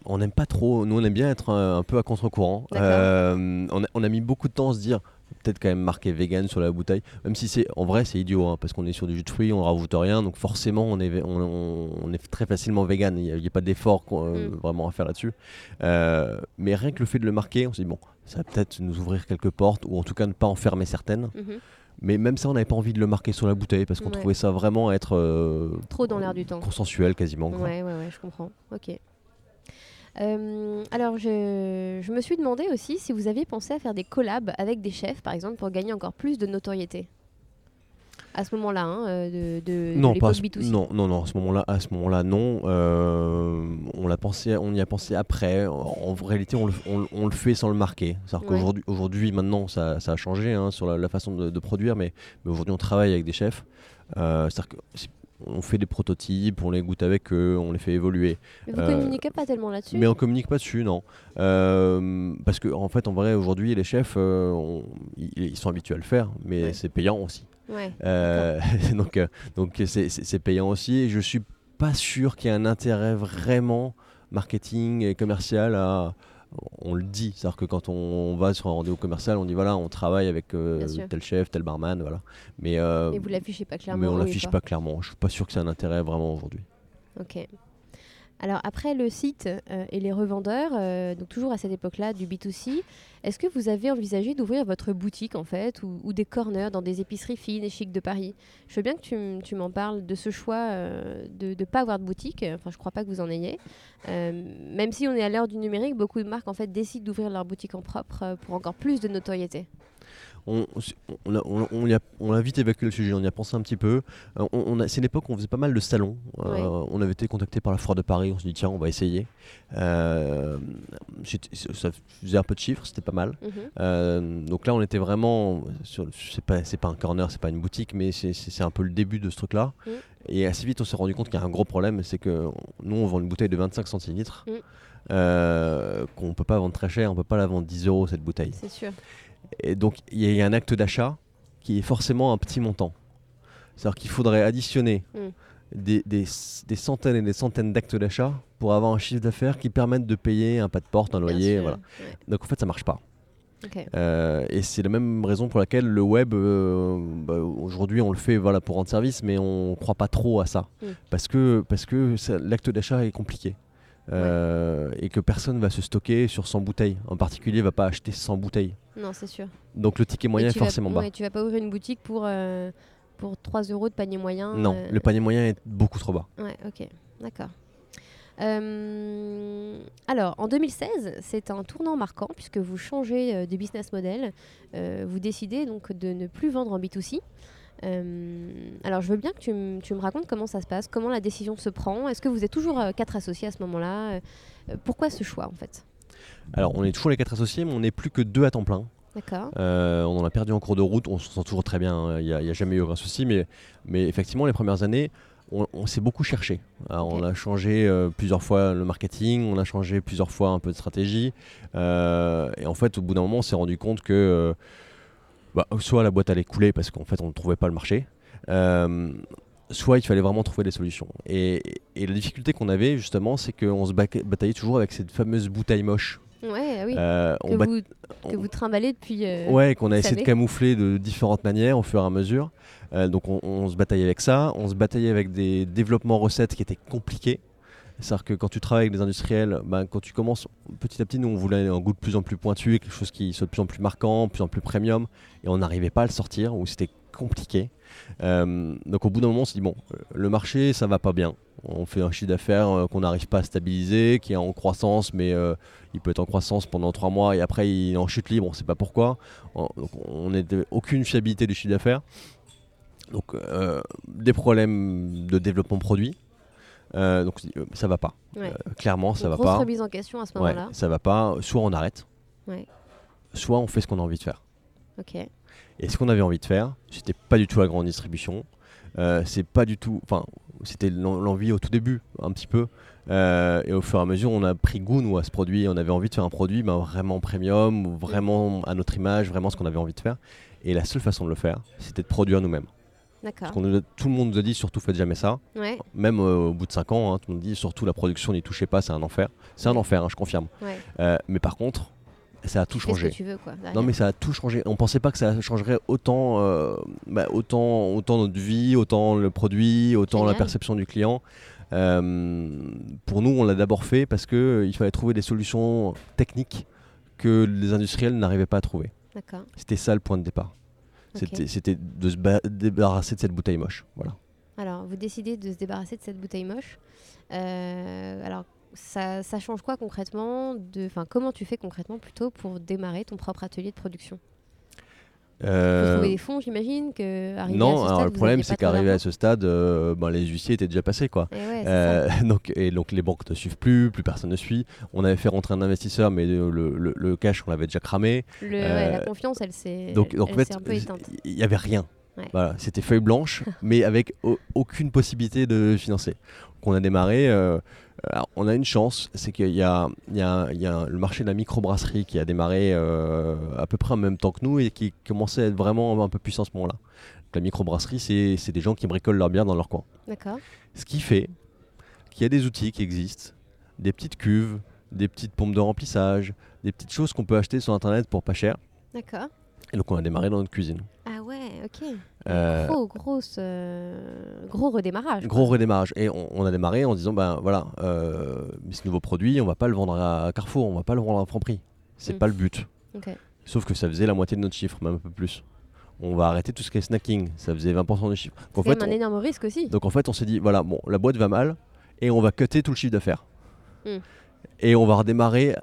on n'aime pas trop, nous on aime bien être un, un peu à contre-courant. Euh, on a mis beaucoup de temps à se dire, peut-être quand même marqué vegan sur la bouteille, même si c'est en vrai c'est idiot, hein, parce qu'on est sur du jus de fruits, on rajoute rien, donc forcément on est, on, est très facilement vegan, il n'y a, pas d'effort euh, Mm. vraiment à faire là-dessus. Euh, mais rien que le fait de le marquer, on s'est dit, bon, ça va peut-être nous ouvrir quelques portes, ou en tout cas ne pas en fermer certaines. Mhm. Mais même ça, on n'avait pas envie de le marquer sur la bouteille, parce qu'on Ouais. trouvait ça vraiment être... euh, Trop dans l'air du temps. Consensuel quasiment. quoi. Ouais, ouais, ouais, je comprends. Ok. Euh, alors, je, je me suis demandé aussi si vous aviez pensé à faire des collabs avec des chefs, par exemple, pour gagner encore plus de notoriété. À ce moment-là, hein, euh, de, non, pas à l'époque ce, B2C. non, non, non, à ce moment-là, à ce moment-là, non. Euh, on l'a pensé, on y a pensé après. En, en réalité, on le, on- on le fait sans le marquer. C'est-à-dire Ouais. qu'aujourd'hui, aujourd'hui, maintenant, ça, ça a changé hein, sur la, la façon de, de produire, mais, mais aujourd'hui, on travaille avec des chefs. Euh, c'est-à-dire que c'est- on fait des prototypes, on les goûte avec eux, on les fait évoluer. Mais vous Euh, communiquez pas tellement là-dessus Mais on communique pas dessus, non. Euh, parce que en fait, en vrai, aujourd'hui, les chefs, euh, on- ils, ils sont habitués à le faire, mais Ouais. c'est payant aussi. Ouais. Euh, donc, euh, donc c'est payant aussi. Et je suis pas sûr qu'il y ait un intérêt vraiment marketing et commercial à. On le dit, c'est-à-dire que quand on va sur un rendez-vous commercial, on dit voilà, on travaille avec euh, tel chef, tel barman, voilà. Mais, euh, Mais vous l'affichez pas clairement. mais on l'affiche pas clairement. Je suis pas sûr que c'est un intérêt vraiment aujourd'hui. Ok. Alors après le site euh, et les revendeurs, euh, donc toujours à cette époque-là du B2C, est-ce que vous avez envisagé d'ouvrir votre boutique en fait ou, des corners dans des épiceries fines et chics de Paris? Je veux bien que tu, m'en parles de ce choix euh, de ne pas avoir de boutique. Enfin, je crois pas que vous en ayez. Même si on est à l'heure du numérique, beaucoup de marques en fait décident d'ouvrir leur boutique en propre pour encore plus de notoriété. On, on, a, on, on y a, on a vite évacué le sujet, on y a pensé un petit peu. Euh, on, c'est l'époque où on faisait pas mal de salons. Euh, on avait été contacté par la Foire de Paris, on s'est dit tiens, on va essayer. Euh, ça faisait un peu de chiffres, c'était pas mal. Mhm. Euh, donc là, on était vraiment. C'est pas, pas un corner, c'est pas une boutique, mais c'est- un peu le début de ce truc-là. Mm. Et assez vite, on s'est rendu compte qu'il y a un gros problème c'est que nous, on vend une bouteille de 25 centilitres. Mm. euh, qu'on peut pas vendre très cher, on peut pas la vendre 10 euros cette bouteille. C'est sûr. Et donc il y a un acte d'achat qui est forcément un petit montant. C'est-à-dire qu'il faudrait additionner Mm. des, des- des centaines et des centaines d'actes d'achat pour avoir un chiffre d'affaires qui permette de payer un pas de porte, un loyer. Voilà. Ouais. Donc en fait ça marche pas. Euh, et c'est la même raison pour laquelle le web, euh, bah, aujourd'hui, on le fait voilà, pour rendre service, mais on ne croit pas trop à ça. Mm. Parce que, parce que l'acte d'achat est compliqué. Euh, Et que personne va se stocker sur 100 bouteilles. En particulier, va pas acheter 100 bouteilles. Non, c'est sûr. Donc le ticket Et moyen est tu vas- forcément bas. ouais, tu vas pas ouvrir une boutique pour, euh, pour 3 euros de panier moyen. Non, euh, le panier moyen est beaucoup trop bas. Ouais, ok, d'accord. Euh, alors, en 2016, c'est un tournant marquant puisque vous changez euh, de business model. Euh, vous décidez donc de ne plus vendre en B2C. Euh, alors, je veux bien que tu, me racontes comment ça se passe, comment la décision se prend. Est-ce que vous êtes toujours euh, quatre associés à ce moment-là Euh, Pourquoi ce choix en fait? Alors, on est toujours les quatre associés, mais on n'est plus que deux à temps plein. D'accord. On en a perdu en cours de route, on se sent toujours très bien, hein. il n'y a, jamais eu aucun souci, mais, mais effectivement, les premières années, on, on s'est beaucoup cherché. Alors. On a changé plusieurs fois le marketing, on a changé plusieurs fois un peu de stratégie, et en fait, au bout d'un moment, on s'est rendu compte que bah, soit la boîte allait couler parce qu'en fait, on ne trouvait pas le marché. euh, Soit il fallait vraiment trouver des solutions. Et, et la difficulté qu'on avait justement, c'est qu'on se bataillait toujours avec cette fameuse bouteille moche. Ouais, ah oui. Euh, que, on bat- vous, que vous trimballez depuis. euh, Ouais, qu'on a essayé de camoufler de différentes manières au fur et à mesure. Euh, donc on, on se bataillait avec ça, on se bataillait avec des développements recettes qui étaient compliqués. C'est-à-dire que quand tu travailles avec des industriels, ben, quand tu commences petit à petit, nous on voulait un goût de plus en plus pointu, quelque chose qui soit de plus en plus marquant, de plus en plus premium, et on n'arrivait pas à le sortir, ou c'était compliqué. Euh, donc au bout d'un moment, on s'est dit, bon, euh, le marché, ça va pas bien. On fait un chiffre d'affaires euh, qu'on n'arrive pas à stabiliser, qui est en croissance, mais il peut être en croissance pendant trois mois et après il est en chute libre, on ne sait pas pourquoi. Donc, on n'a aucune fiabilité du chiffre d'affaires. Donc des problèmes de développement produit. Euh, donc euh, ça va pas. Ouais. Euh, clairement, ça Une va grosse pas. remise en question à ce Ouais, moment-là. ça va pas. Soit on arrête, Ouais. soit on fait ce qu'on a envie de faire. Ok. Et ce qu'on avait envie de faire, c'était pas du tout la grande distribution. Euh, c'est pas du tout. Enfin, c'était l'en- l'envie au tout début, un petit peu. Et au fur et à mesure, on a pris goût nous à ce produit. On avait envie de faire un produit ben, vraiment premium, vraiment à notre image, vraiment ce qu'on avait envie de faire. Et la seule façon de le faire, c'était de produire nous-mêmes. D'accord. Parce qu'on nous a- tout le monde nous a dit surtout faites jamais ça. Ouais. Même euh, au bout de 5 ans, hein, tout le monde dit surtout la production n'y touchez pas, c'est un enfer. C'est un enfer, hein, je confirme. Ouais. Euh, mais par contre, ça a tout changé. que tu veux, quoi. Non mais ça a tout changé. On pensait pas que ça changerait autant, euh, bah, autant, autant notre vie, autant le produit, autant la perception du client. Pour nous, on l'a d'abord fait parce que il fallait trouver des solutions techniques que les industriels n'arrivaient pas à trouver. C'était ça le point de départ. C'était, de se ba- débarrasser de cette bouteille moche. Voilà. Alors, vous décidez de se débarrasser de cette bouteille moche. Euh, alors, ça, ça change quoi concrètement de, comment tu fais concrètement plutôt pour démarrer ton propre atelier de production? Faut Euh, trouver des fonds, j'imagine que arrivé à non, ce alors stade, le problème c'est qu'arrivé à ce stade, euh, ben, les huissiers étaient déjà passés quoi. Eh ouais, c'est ça. Euh, donc, et donc les banques ne suivent plus, plus personne ne suit. On avait fait rentrer un investisseur, mais le, le- le cash on l'avait déjà cramé. Le- ouais, la confiance, elle s'est Donc, donc en fait, s'est un peu éteinte. il n'y avait rien. Ouais. Voilà, c'était feuille blanche, mais avec au- aucune possibilité de financer. Donc on a démarré. euh, alors, on a une chance, c'est qu'il y a, il y a- il y a le marché de la microbrasserie qui a démarré euh, à peu près en même temps que nous et qui commençait à être vraiment un peu puissant à ce moment-là. La microbrasserie, c'est c'est des gens qui bricolent leur bière dans leur coin. D'accord. Ce qui fait qu'il y a des outils qui existent, des petites cuves, des petites pompes de remplissage, des petites choses qu'on peut acheter sur internet pour pas cher. D'accord. Et donc on a démarré dans notre cuisine. Ouais, ok. Euh, Gros, grosse, euh, gros redémarrage. Gros quoi. redémarrage. Et on, on a démarré en disant ben voilà, euh, ce nouveau produit, on va pas le vendre à Carrefour, on va pas le vendre à Franprix. C'est Mm. pas le but. Sauf que ça faisait la moitié de notre chiffre, même un peu plus. On va arrêter tout ce qui est snacking, ça faisait 20% du chiffre. C'est fait, un on- énorme risque aussi. donc en fait, on s'est dit voilà, bon, la boîte va mal et on va cutter tout le chiffre d'affaires. Mm. Et on va redémarrer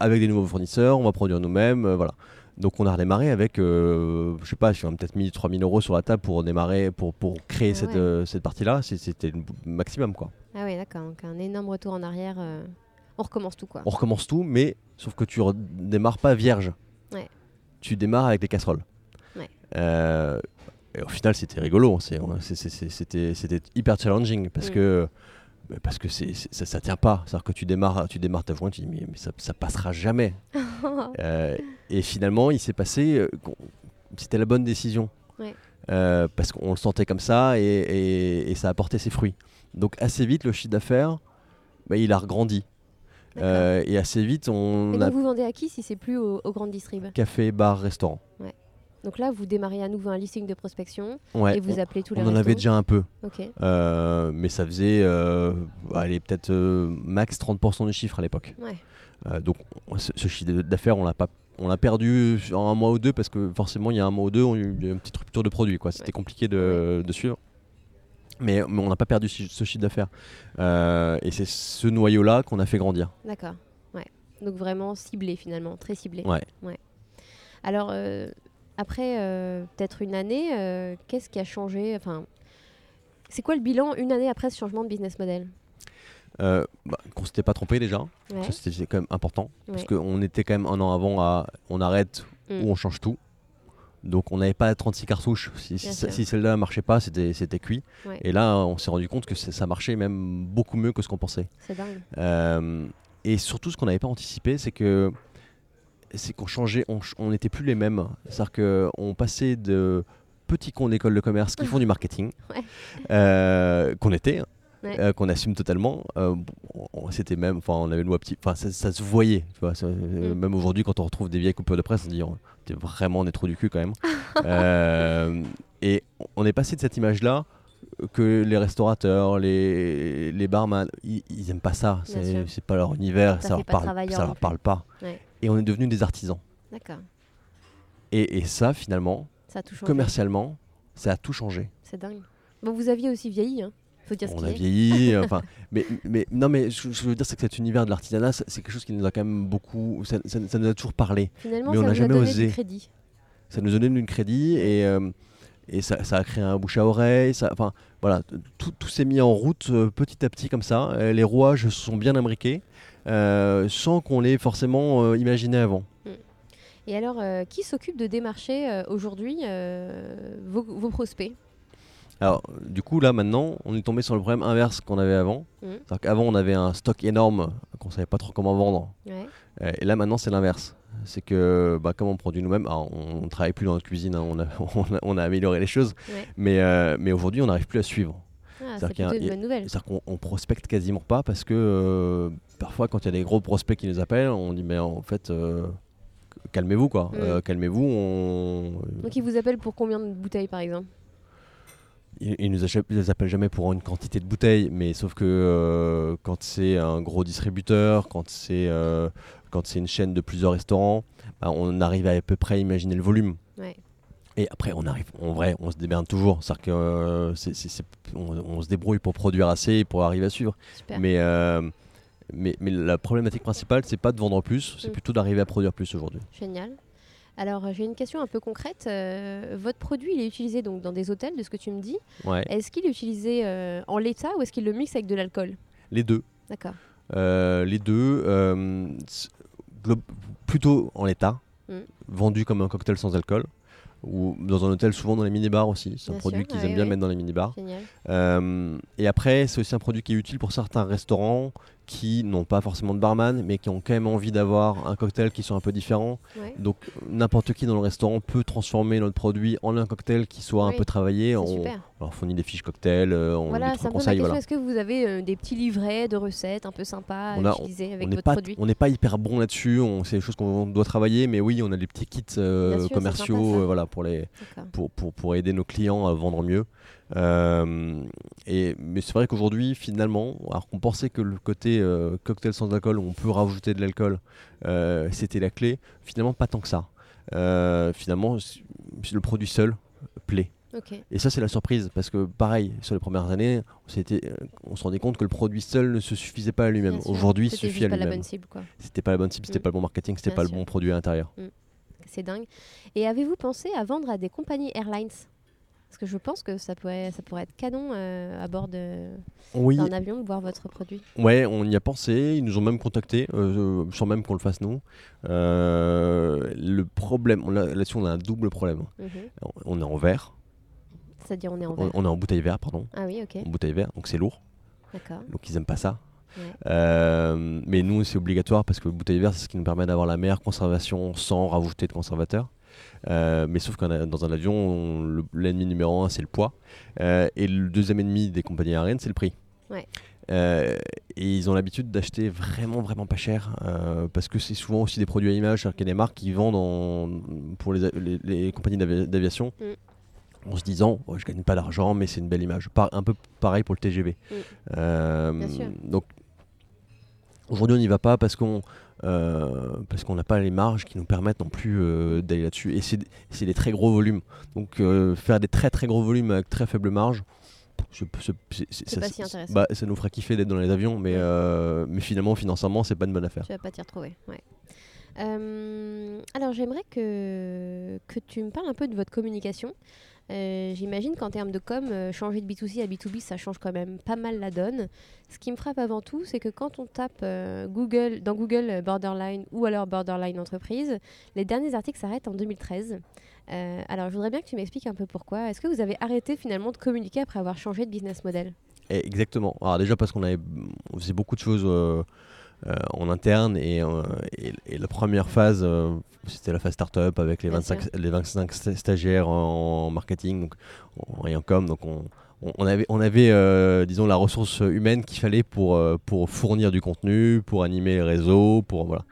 avec des nouveaux fournisseurs, on va produire nous-mêmes, voilà. Donc on a redémarré avec, euh, je sais pas, on a peut-être mis 3000 euros sur la table pour démarrer, pour, pour créer Ah cette, ouais. euh, cette partie-là. C'était le maximum quoi. Ah oui, d'accord. Donc un énorme retour en arrière. euh, On recommence tout, quoi. On recommence tout, mais sauf que tu démarres pas vierge. Ouais. Tu démarres avec les casseroles. Ouais. Euh, et au final, c'était rigolo. C'était hyper challenging parce Mm. que Parce que c'est, ça, ça tient pas. C'est-à-dire que tu démarres, tu démarres ta voix, tu dis mais, mais ça, ça passera jamais. Euh, et finalement, il s'est passé, euh, c'était la bonne décision. Ouais. Euh, parce qu'on le sentait comme ça et, et- et ça a porté ses fruits. Donc assez vite, le chiffre d'affaires, bah, il a regrandi. Et assez vite, on Et a vous vendez à qui si c'est plus aux, aux grandes distrib? Café, bar, restaurant. Donc là, vous démarrez à nouveau un listing de prospection Ouais, et vous on, appelez tous les on en avait déjà un peu. Euh, mais ça faisait euh, allez, peut-être euh, max 30% du chiffre à l'époque. ouais, Euh, donc on- ce, ce chiffre d'affaires, on l'a pas, on l'a perdu sur un mois ou deux parce que forcément il y a un mois ou deux, on a eu une petite rupture de produit. quoi. C'était Ouais. compliqué de, de suivre. Mais, mais on n'a pas perdu ce chiffre d'affaires. Euh, et c'est ce noyau-là qu'on a fait grandir. d'accord. Ouais. Donc vraiment ciblé finalement, très ciblé. Ouais. Alors, après euh, peut-être une année, euh, qu'est-ce qui a changé Enfin, c'est quoi le bilan une année après ce changement de business model? Euh, bah, qu'on s'était pas trompé déjà. Ouais. Ça c'était quand même important. Parce qu'on était quand même un an avant à on arrête Mm. ou on change tout. Donc on n'avait pas 36 cartouches. Si, si, si celle-là marchait pas, c'était cuit. Ouais. Et là, on s'est rendu compte que ça marchait même beaucoup mieux que ce qu'on pensait. C'est dingue. Euh, et surtout, ce qu'on n'avait pas anticipé, c'est que c'est qu'on changeait, on on n'était plus les mêmes. C'est-à-dire qu'on passait de petits cons d'école de commerce qui font du marketing, Ouais. euh, qu'on était, Ouais. euh, qu'on assume totalement. Euh, on- C'était même, enfin, on avait le petit, enfin, ça, ça se voyait. Tu vois, ça- euh, Mm. Même aujourd'hui, quand on retrouve des vieilles coupures de presse, on se dit, on vraiment des trous du cul quand même. Et on est passé de cette image-là que les restaurateurs, les, les barman, ils, ils aiment pas ça. C'est pas leur univers, Ça leur parle, ça leur parle pas. Ouais. Et on est devenus des artisans. D'accord. Et, et ça, finalement, Ça commercialement, ça a tout changé. C'est dingue. Bon, vous aviez aussi vieilli, hein. Faut dire ce On a est. vieilli, enfin, mais, mais non, mais ce que je veux dire, c'est que cet univers de l'artisanat, c'est quelque chose qui nous a quand même beaucoup, ça, ça- ça nous a toujours parlé. Finalement, mais on ça n'a jamais donné osé. du crédit. Ça nous a donné du crédit et, euh, et ça, ça a créé un bouche à oreille. Enfin, voilà, tout, tout s'est mis en route euh, petit à petit comme ça. Euh, les rouages se sont bien imbriqués sans qu'on l'ait forcément euh, imaginé avant. Et alors, euh, qui s'occupe de démarcher euh, aujourd'hui euh, vos, vos prospects? Alors, du coup, là, maintenant, on est tombé sur le problème inverse qu'on avait avant. Mhm. C'est-à-dire qu'avant, on avait un stock énorme qu'on savait pas trop comment vendre. Ouais. Euh, et là, maintenant, c'est l'inverse. C'est que, bah, comme on produit nous-mêmes, on ne travaille plus dans notre cuisine, hein, on, a, on, a, on a amélioré les choses, Ouais. mais, euh, mais aujourd'hui, on n'arrive plus à suivre. Ah, C'est-à-dire c'est qu'on on prospecte quasiment pas parce que euh, parfois, quand il y a des gros prospects qui nous appellent, on dit, mais en fait, euh, calmez-vous, quoi. Mhm. Euh, calmez-vous, on... Donc, ils vous appellent pour combien de bouteilles, par exemple? Ils, ils nous achètent- ils les appellent jamais pour une quantité de bouteilles, mais sauf que euh, quand c'est un gros distributeur, quand c'est euh, quand c'est une chaîne de plusieurs restaurants, bah, on arrive à à peu près imaginer le volume. Ouais. Et après, on arrive, en vrai, on se démerde toujours. C'est-à-dire euh, c'est- on, on se débrouille pour produire assez pour arriver à suivre. Super. Mais, euh, mais, mais la problématique principale, c'est pas de vendre plus, c'est Mm. plutôt d'arriver à produire plus aujourd'hui. Génial. Alors, euh, j'ai une question un peu concrète. Euh, votre produit, il est utilisé donc dans des hôtels, de ce que tu me dis. Ouais. Est-ce qu'il est utilisé euh, en l'état ou est-ce qu'il le mixe avec de l'alcool? Les deux. D'accord. Euh, les deux, plutôt en l'état, Mm. vendu comme un cocktail sans alcool, ou dans un hôtel, souvent dans les mini-bars aussi. C'est un produit qu'ils ouais, aiment bien mettre dans les mini-bars. Génial. Euh, et après, c'est aussi un produit qui est utile pour certains restaurants qui n'ont pas forcément de barman, mais qui ont quand même envie d'avoir un cocktail qui soit un peu différent. Ouais. Donc n'importe qui dans le restaurant peut transformer notre produit en un cocktail qui soit Oui, un peu travaillé. On, super. on leur fournit des fiches cocktails, euh, on Voilà, question. Voilà. Est-ce que vous avez euh, des petits livrets de recettes un peu sympas On à a- utiliser avec on n'est votre pas, produit on n'est pas hyper bon là-dessus. On, c'est des choses qu'on doit travailler, mais oui, on a des petits kits euh, sûr, commerciaux, euh, voilà, pour les, pour, pour aider nos clients à vendre mieux. Euh, et, mais c'est vrai qu'aujourd'hui, finalement, alors qu'on pensait que le côté euh, cocktail sans alcool, où on peut rajouter de l'alcool, euh, c'était la clé, finalement, pas tant que ça. Finalement, le produit seul plaît. Et ça, c'est la surprise, parce que pareil, sur les premières années, on, se rendait compte que le produit seul ne se suffisait pas à lui-même. Aujourd'hui, il suffit à pas la lui-même. bonne cible, quoi. C'était pas la bonne cible, c'était Mm. pas le bon marketing, c'était pas sûr. le bon produit à l'intérieur. C'est dingue. Et avez-vous pensé à vendre à des compagnies airlines? Parce que je pense que ça pourrait, ça pourrait être canon euh, à bord Oui, d'un avion de voir votre produit. Ouais, on y a pensé, ils nous ont même contacté, euh, sans même qu'on le fasse nous. Euh, le problème, on a- là-dessus on a un double problème. Mhm. On est en verre, C'est-à-dire on est en on, verre. on est en bouteille verre, pardon, Ah oui, ok. en bouteille verre, donc c'est lourd. D'accord. donc ils aiment pas ça. Ouais. Euh, mais nous, c'est obligatoire parce que bouteille verte, c'est ce qui nous permet d'avoir la meilleure conservation sans rajouter de conservateur. Euh, mais sauf que dans un avion, on- le- l'ennemi numéro un, c'est le poids. Euh, et le deuxième ennemi des compagnies aériennes, c'est le prix. Ouais. Euh, et ils ont l'habitude d'acheter vraiment, vraiment pas cher euh, parce que c'est souvent aussi des produits à image. C'est-à-dire qu'il y a des marques qui vendent en- pour les, a- les- les compagnies d'avi- d'aviation Mm. en se disant oh, je gagne pas d'argent, mais c'est une belle image. Par- un peu pareil pour le TGV. Mm. Euh, Bien sûr. donc aujourd'hui, on n'y va pas parce qu'on parce qu'on n'a pas les marges qui nous permettent non plus euh, d'aller là-dessus. Et c'est des très gros volumes. Donc euh, faire des très très gros volumes avec très faible marge, je- ça, pas si c'est- intéressant. bah, ça nous fera kiffer d'être dans les avions, mais, euh, finalement, financièrement, c'est pas une bonne affaire. Tu vas pas t'y retrouver. Ouais. Euh, alors j'aimerais que, que tu me parles un peu de votre communication. Euh, J'imagine qu'en termes de com, euh, changer de B2C à B2B, ça change quand même pas mal la donne. Ce qui me frappe avant tout, c'est que quand on tape euh, Google, dans Google Borderline ou alors Borderline Entreprise, les derniers articles s'arrêtent en 2013. Euh, alors je voudrais bien que tu m'expliques un peu pourquoi. Est-ce que vous avez arrêté finalement de communiquer après avoir changé de business model? Et exactement. Alors déjà parce qu'on avait, on faisait beaucoup de choses en interne et, euh, et, et la première phase, euh, c'était la phase startup avec les Bien 25, les 25 sta- stagiaires en, marketing donc, en, et en com. Donc on, on- on avait, on avait euh, disons, la ressource humaine qu'il fallait pour, euh, pour fournir du contenu, pour animer les réseaux, pour voilà.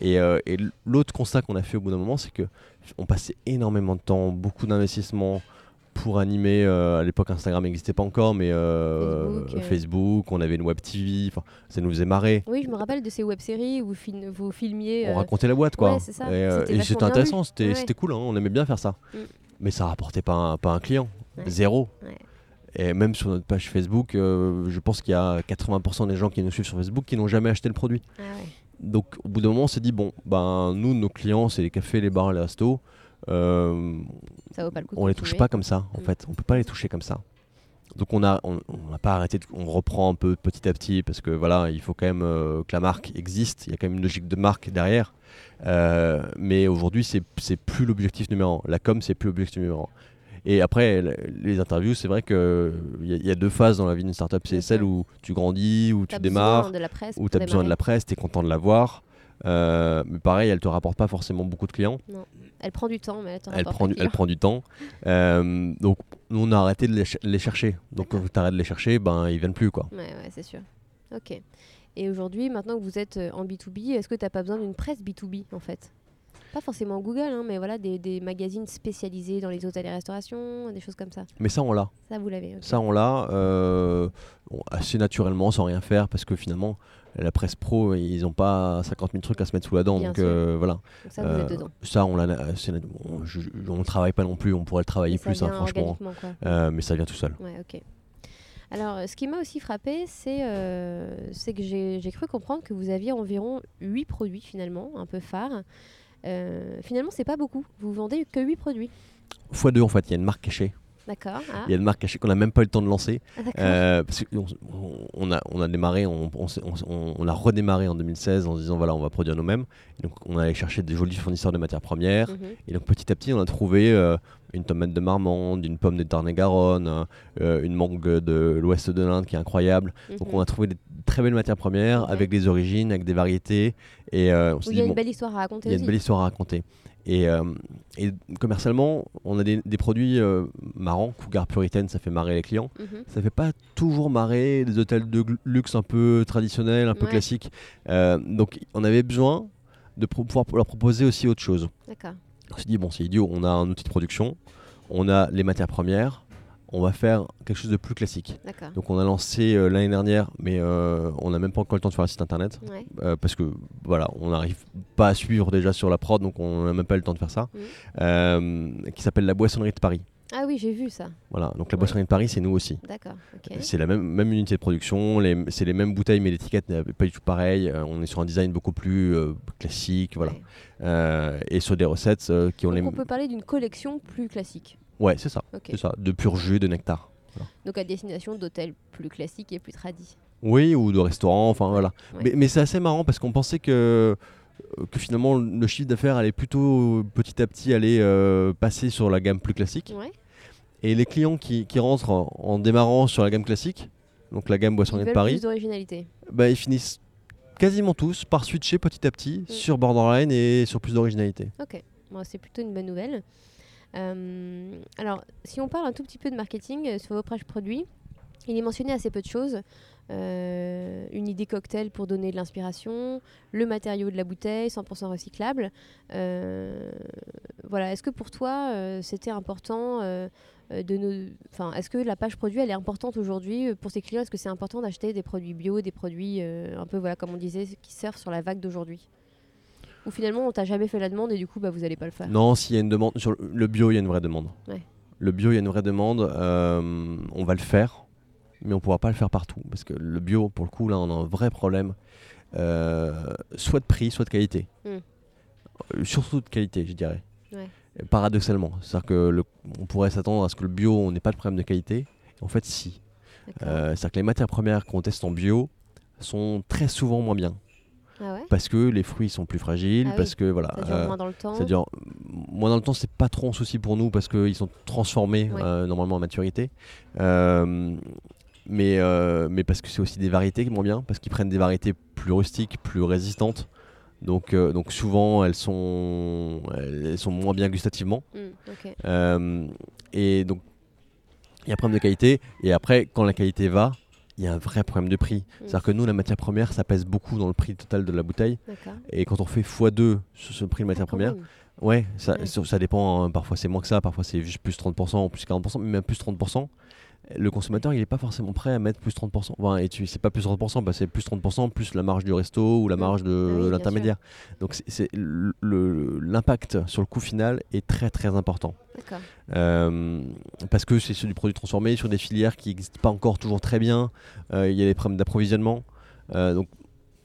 Et, euh, et l'autre constat qu'on a fait au bout d'un moment, c'est que on passait énormément de temps, beaucoup d'investissements pour animer. euh, à l'époque, Instagram n'existait pas encore, mais euh, Facebook, euh. Facebook, on avait une web TV, ça nous faisait marrer. Oui, je me rappelle de ces web-séries où vous, film- vous filmiez... On racontait la boîte, quoi. ouais, c'est ça. Et, C'était intéressant, c'était Ouais. cool, hein, on aimait bien faire ça. Mm. Mais ça rapportait pas un, pas un client, Ouais. zéro. Et même sur notre page Facebook, euh, je pense qu'il y a 80% des gens qui nous suivent sur Facebook qui n'ont jamais acheté le produit. Ah ouais. Donc au bout d'un moment, on s'est dit, bon, ben nous, nos clients, c'est les cafés, les bars, les restos. Euh, Ça vaut pas le coup. de on les touche pas comme ça, en Mm. fait. On peut pas les toucher comme ça. Donc on a, on on n'a pas arrêté, de- on reprend un peu petit à petit parce que voilà, il faut quand même euh, que la marque existe. Il y a quand même une logique de marque derrière. Euh, mais aujourd'hui, c'est c'est plus l'objectif numéro un. La com, c'est plus l'objectif numéro un. Et après, le- les interviews, c'est vrai que il y, a- y a deux phases dans la vie d'une startup. C'est celle où tu grandis, où tu démarres, la où tu as besoin de la presse, tu es content de l'avoir. Euh, mais pareil, elle te rapporte pas forcément beaucoup de clients. Elle prend du temps, mais elle te Elle prend, du, elle prend du temps. Euh, donc, nous, on a arrêté de les, ch- les chercher. Donc, quand tu arrêtes de les chercher, ben, ils viennent plus. Quoi. Ouais, ouais, c'est sûr. Ok. Et aujourd'hui, maintenant que vous êtes euh, en B2B, est-ce que tu n'as pas besoin d'une presse B2B en fait? Pas forcément Google, hein, mais voilà, des, des magazines spécialisés dans les hôtels et restaurations, des choses comme ça. Mais ça, on l'a. Ça, vous l'avez. Ça, on l'a euh, assez naturellement, sans rien faire, parce que finalement, la presse pro, ils n'ont pas 50 000 trucs à se mettre sous la dent. Bien donc, euh, voilà. Donc ça, vous Euh, êtes dedans. Ça, on ne travaille pas non plus. On pourrait le travailler plus, hein, franchement. quoi. Euh, mais ça vient tout seul. Ouais, ok. Alors, ce qui m'a aussi frappé, c'est euh, que j'ai j'ai cru comprendre que vous aviez environ 8 produits finalement, un peu phares. Euh, finalement, c'est pas beaucoup. Vous vendez que 8 produits. Fois deux, en fait, il y a une marque cachée. D'accord. Ah, Il y a une marque cachée qu'on n'a même pas eu le temps de lancer. ah. Euh, parce qu'on on a, on a démarré, on, a redémarré en 2016 en se disant voilà, on va produire nous-mêmes. Et donc on allait chercher des jolis fournisseurs de matières premières. Mhm. Et donc petit à petit, on a trouvé euh, une tomate de Marmande, une pomme de Tarn-et-Garonne, euh, une mangue de l'ouest de l'Inde qui est incroyable. Donc Mhm. on a trouvé des très belles matières premières Ouais. avec des origines, avec des variétés. Et euh, on il y a dit une bon, belle histoire à raconter il y a aussi. une belle histoire à raconter. Et, euh, et commercialement, on a des, des produits marrants. Cougar Puritaine, ça fait marrer les clients Mhm. ça fait pas toujours marrer des hôtels de luxe un peu traditionnels, un peu Ouais. classiques. Donc on avait besoin de pro- pouvoir leur proposer aussi autre chose. D'accord. On s'est dit bon c'est idiot, on a un outil de production, on a les matières premières, on va faire quelque chose de plus classique. Donc on a lancé euh, l'année dernière, mais euh, on n'a même pas encore le temps de faire un site internet. Ouais. euh, parce que voilà, on n'arrive pas à suivre déjà sur la prod, donc on n'a même pas eu le temps de faire ça. Mhm. Qui s'appelle la Boissonnerie de Paris. Ah oui, j'ai vu ça. Voilà, donc la Ouais. De Paris, c'est nous aussi. D'accord. ok. C'est la même, même unité de production, c'est les mêmes bouteilles, mais l'étiquette n'est pas du tout pareille. Euh, on est sur un design beaucoup plus euh, classique, voilà. Ouais. Euh, et sur des recettes qui ont Donc les. on peut parler d'une collection plus classique. Ouais, c'est ça, c'est ça, de pur jus, de nectar. Donc à destination d'hôtels plus classiques et plus tradis. Oui, ou de restaurants, enfin voilà. Ouais. Mais, mais c'est assez marrant parce qu'on pensait que que finalement le chiffre d'affaires allait plutôt petit à petit aller euh, passer sur la gamme plus classique. Ouais. Et les clients qui, qui rentrent en, en démarrant sur la gamme classique, donc la gamme boisson de Paris, plus d'originalité. bah, ils finissent quasiment tous par switcher petit à petit sur Borderline et sur plus d'originalité. Ok, Bon, c'est plutôt une bonne nouvelle. Euh, alors, si on parle un tout petit peu de marketing euh, sur vos pages produits, il est mentionné assez peu de choses. Euh, une idée cocktail pour donner de l'inspiration, le matériau de la bouteille, 100% recyclable. Euh, voilà, est-ce que pour toi, c'était important de nous... Enfin, est-ce que la page produit, elle est importante aujourd'hui euh, pour ces clients? Est-ce que c'est important d'acheter des produits bio, des produits euh, un peu, voilà, comme on disait, qui surfent sur la vague d'aujourd'hui? Ou finalement, on t'a jamais fait la demande et du coup, bah, vous n'allez pas le faire? Non, s'il y a une demande sur le- bio, il y a une vraie demande. Ouais. Le bio, il y a une vraie demande. euh, on va le faire, mais on pourra pas le faire partout parce que le bio, pour le coup, là, on a un vrai problème, euh, soit de prix, soit de qualité. Mm. Euh, surtout de qualité, je dirais. Ouais. Paradoxalement, c'est-à-dire que le- on pourrait s'attendre à ce que le bio, on n'ait pas de problème de qualité. En fait, si. Euh, c'est-à-dire que les matières premières qu'on teste en bio sont très souvent moins bien Ah ouais? Parce que les fruits sont plus fragiles, Ah oui, parce que voilà. Ça dure euh, moins dans le temps. ça dure moins dans le temps, c'est pas trop un souci pour nous parce qu'ils sont transformés Ouais. euh, normalement en maturité. Mais, mais parce que c'est aussi des variétés qui vont bien, parce qu'ils prennent des variétés plus rustiques, plus résistantes. Donc, euh, donc souvent elles sont, elles sont moins bien gustativement. Ok. Euh, et donc il y a un problème de qualité. Et après, quand la qualité va, il y a un vrai problème de prix. C'est-à-dire que nous, la matière première, ça pèse beaucoup dans le prix total de la bouteille. Et quand on fait x2 sur ce prix de matière Ah, première. Ouais, ça, Ouais. ça, ça dépend. hein. Parfois c'est moins que ça, parfois c'est juste plus 30% ou plus 40%, mais même plus 30%. Le consommateur, il n'est pas forcément prêt à mettre plus 30%. Enfin, et tu c'est pas plus 30%, bah, c'est plus 30% plus la marge du resto ou la Mm. marge de Ah oui, l'intermédiaire. Donc c'est- l'impact sur le coût final est très très important. Euh, parce que c'est sur du produit transformé, sur des filières qui n'existent pas encore toujours très bien. Euh, Il y a des problèmes d'approvisionnement. Euh, donc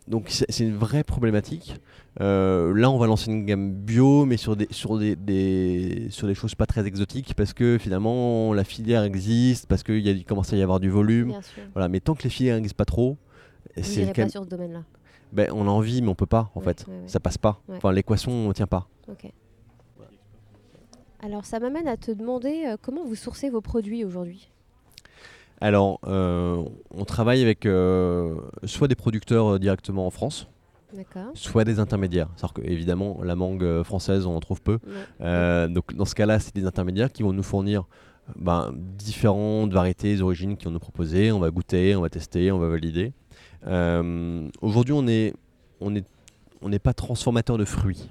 donc c'est une vraie problématique. Euh, là, on va lancer une gamme bio, mais sur des, sur des, des- sur des choses pas très exotiques, parce que finalement la filière existe, parce qu'il commence à y avoir du volume. Voilà, mais tant que les filières n'existent pas trop, c'est pas sur ce domaine-là. ben, on a envie, mais on peut pas en Ouais, fait. ouais, ouais. Ça passe pas. Enfin, l'équation ne tient pas. Alors, ça m'amène à te demander euh, comment vous sourcez vos produits aujourd'hui? Alors, euh, on travaille avec euh, soit des producteurs euh, directement en France, soit des intermédiaires. C'est-à-dire que, évidemment, la mangue française, on en trouve peu. Ouais. Euh, donc, dans ce cas-là, c'est des intermédiaires qui vont nous fournir ben, différentes variétés, origines qui vont nous proposer. On va goûter, on va tester, on va valider. Euh, Aujourd'hui, on est, on est, on n'est pas transformateur de fruits.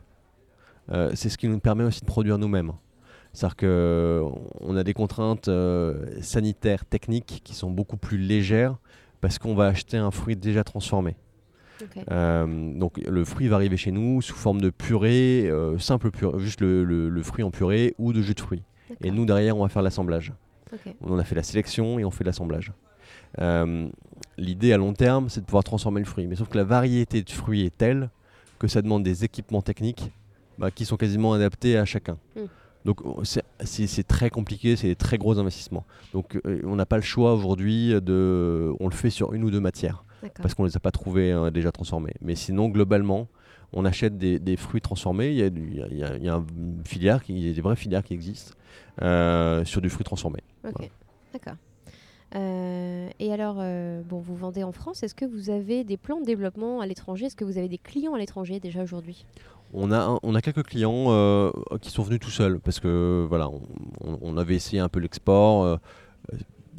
Euh, c'est ce qui nous permet aussi de produire nous-mêmes. C'est-à-dire qu'on a des contraintes euh, sanitaires, techniques qui sont beaucoup plus légères parce qu'on va acheter un fruit déjà transformé. Euh, donc le fruit va arriver chez nous sous forme de purée, euh, simple purée, juste le, le- le fruit en purée ou de jus de fruits. Et nous derrière on va faire l'assemblage. On a fait la sélection et on fait l'assemblage. Euh, L'idée à long terme c'est de pouvoir transformer le fruit. Mais sauf que la variété de fruits est telle que ça demande des équipements techniques bah, qui sont quasiment adaptés à chacun. Mm. Donc c'est- très compliqué, c'est des très gros investissements. Donc euh, on n'a pas le choix aujourd'hui de... On le fait sur une ou deux matières parce qu'on les a pas trouvés euh, déjà transformés. Mais sinon, globalement, on achète des, des fruits transformés. Il y a, du- il y a- il y a- il y a une filière, qui- il y a des vraies filières qui existent euh, sur du fruit transformé. Ok. Voilà. D'accord. Euh, et alors, euh, bon, vous vendez en France. Est-ce que vous avez des plans de développement à l'étranger? Est-ce que vous avez des clients à l'étranger déjà aujourd'hui? On a, on a quelques clients euh, qui sont venus tout seuls parce que voilà, on, on- on avait essayé un peu l'export. euh,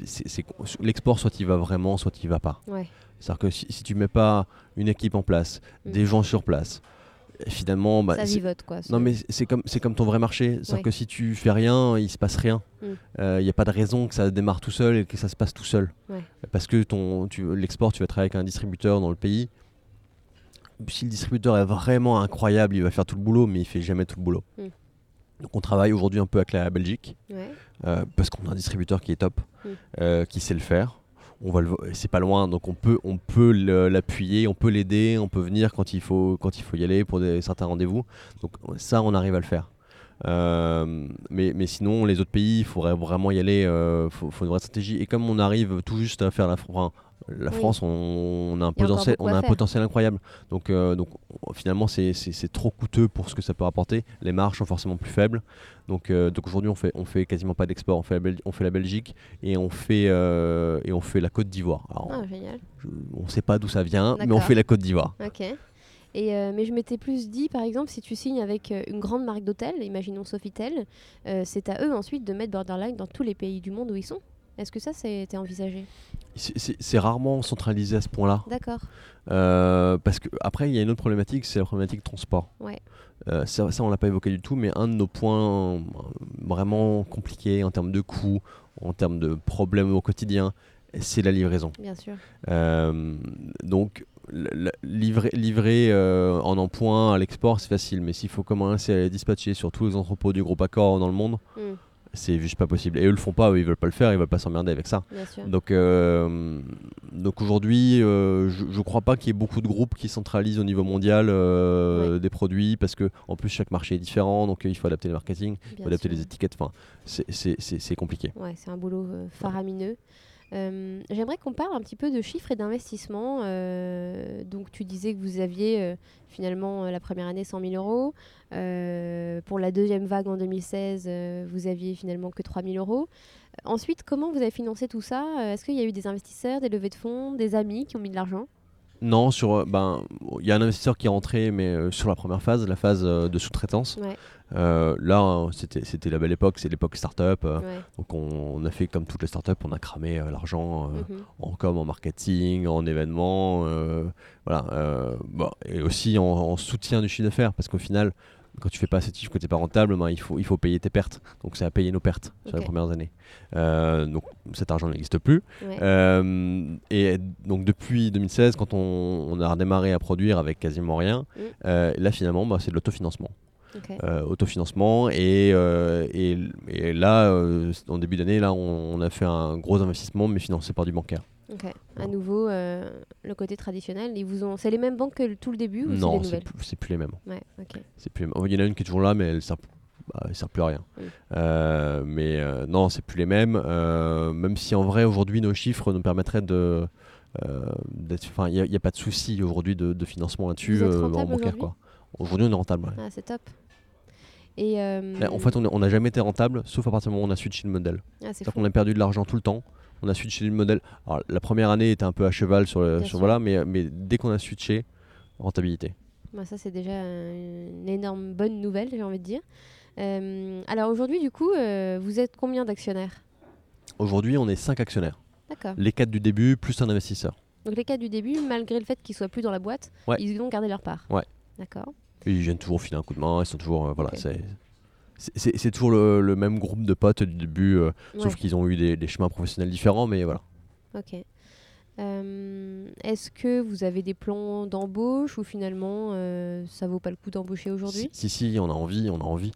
c'est- c'est- L'export, soit il va vraiment, soit il va pas. Ouais. C'est-à-dire que si, si tu mets pas une équipe en place, Mm. des gens sur place, finalement, bah, Ça c'est- vivote quoi. Non c'est- mais c'est comme c'est comme ton vrai marché, c'est-à-dire Ouais. que si tu fais rien, il se passe rien. Il Mm. n'y a pas de raison que ça démarre tout seul et que ça se passe tout seul. Ouais. Parce que ton tu- l'export, tu vas travailler avec un distributeur dans le pays. Si le distributeur est vraiment incroyable, il va faire tout le boulot, mais il fait jamais tout le boulot. Mm. Donc on travaille aujourd'hui un peu avec la Belgique Ouais. euh, parce qu'on a un distributeur qui est top, Mm. euh, qui sait le faire. On va c'est pas loin, donc on peut, on peut l'appuyer, on peut l'aider, on peut venir quand il faut, quand il faut y aller pour des, certains rendez-vous. Donc ça, on arrive à le faire. Euh, mais, mais sinon, les autres pays, il faudrait vraiment y aller. Il faut, faut une vraie stratégie. Et comme on arrive tout juste à faire la, enfin, la Oui. France, on, on a un, potentiel, beaucoup on a à un faire. potentiel incroyable. Donc, euh, donc finalement, c'est- trop coûteux pour ce que ça peut rapporter. Les marges sont forcément plus faibles. Donc, euh, donc aujourd'hui, on fait, on fait quasiment pas d'export. On, fait la Bel- on fait la Belgique et on fait, euh, et on fait la Côte d'Ivoire. Ah, on ne sait pas d'où ça vient, mais on fait la Côte d'Ivoire. Et euh, mais je m'étais plus dit, par exemple, si tu signes avec euh, une grande marque d'hôtel, imaginons Sofitel, euh, c'est à eux ensuite de mettre Borderline dans tous les pays du monde où ils sont. Est-ce que ça, c'était envisagé? C'est- rarement centralisé à ce point-là. D'accord. Euh, parce que après, il y a une autre problématique, c'est la problématique transport. Ouais. Euh, ça, ça, on l'a pas évoqué du tout, mais un de nos points euh, vraiment compliqués en termes de coûts, en termes de problèmes au quotidien, c'est la livraison. Bien sûr. Euh, donc, livrer, livrer euh, en empoint à l'export, c'est facile, mais s'il faut commencer à les dispatcher sur tous les entrepôts du groupe Accor dans le monde, Hmm, c'est juste pas possible. Et eux le font pas, eux, ils veulent pas le faire, ils veulent pas s'emmerder avec ça. Donc, euh, donc aujourd'hui, euh, je ne crois pas qu'il y ait beaucoup de groupes qui centralisent au niveau mondial euh, des produits parce que en plus chaque marché est différent, donc il faut adapter le marketing, il faut adapter sûr. les étiquettes. Enfin, c'est- compliqué. Ouais, c'est un boulot faramineux. Euh, J'aimerais qu'on parle un petit peu de chiffres et d'investissement. Euh, donc, tu disais que vous aviez euh, finalement euh, la première année 100 000 euros. Pour la deuxième vague en 2016, euh, vous aviez finalement que 3 000 euros. Ensuite, comment vous avez financé tout ça? Est-ce qu'il y a eu des investisseurs, des levées de fonds, des amis qui ont mis de l'argent? Non, sur ben, il y a un investisseur qui est rentré, mais sur la première phase, la phase de sous-traitance. Ouais, Euh, là, hein, c'était la belle époque, c'est l'époque startup. euh, ouais. donc on, on a fait comme toutes les startups, on a cramé euh, l'argent. Mhm. en com, en marketing, en événements, voilà, bon, et aussi en, en soutien du chiffre d'affaires, parce qu'au final, quand tu fais pas assez de chiffres, que tu n'es pas rentable, ben, il, faut, il faut payer tes pertes. Donc ça a payé nos pertes sur les premières années. Donc cet argent n'existe plus. Ouais. Et donc depuis 2016, quand on, on a redémarré à produire avec quasiment rien, Mm. là finalement, bah, c'est de l'autofinancement. Euh, autofinancement et, euh, et, et là, euh, en début d'année, là, on, on a fait un gros investissement, mais financé par du bancaire. Ok. À nouveau, le côté traditionnel, ils vous ont. C'est les mêmes banques que tout le début ou Non, c'est plus, c'est plus les mêmes. Ouais, ok. C'est plus les mêmes. Il y en a une qui est toujours là, mais elle sert, bah, elle sert plus à rien. Oui. Euh, mais euh, non, c'est plus les mêmes. euh, même si en vrai, aujourd'hui, nos chiffres nous permettraient de. d'être- Enfin, il n'y a, pas de souci aujourd'hui de, de financement là-dessus en bancaire. aujourd'hui quoi. Aujourd'hui, on est rentable. ouais. Ah, c'est top. Et euh, Là, en fait, on n'a jamais été rentable, sauf à partir du moment où on a switché le modèle. ah, c'est C'est-à-dire qu'on a perdu de l'argent tout le temps. On a switché le modèle. Alors, la première année était un peu à cheval sur, le, voilà, mais, mais dès qu'on a switché, rentabilité. Bah, ça, c'est déjà une énorme bonne nouvelle, j'ai envie de dire. Euh, alors aujourd'hui, du coup, euh, vous êtes combien d'actionnaires? Aujourd'hui, on est 5 actionnaires. D'accord. Les 4 du début, plus un investisseur. Donc les cas du début, malgré le fait qu'ils soient plus dans la boîte, Ouais. ils ont gardé leur part. Ouais. D'accord. Ils viennent toujours filer un coup de main, ils sont toujours. euh, voilà, c'est- c'est- toujours le, le même groupe de potes du début, euh, sauf qu'ils ont eu des, des chemins professionnels différents, mais voilà. Ok. Euh, Est-ce que vous avez des plans d'embauche ou finalement euh, ça vaut pas le coup d'embaucher aujourd'hui? Si, si, si, on a envie, on a envie.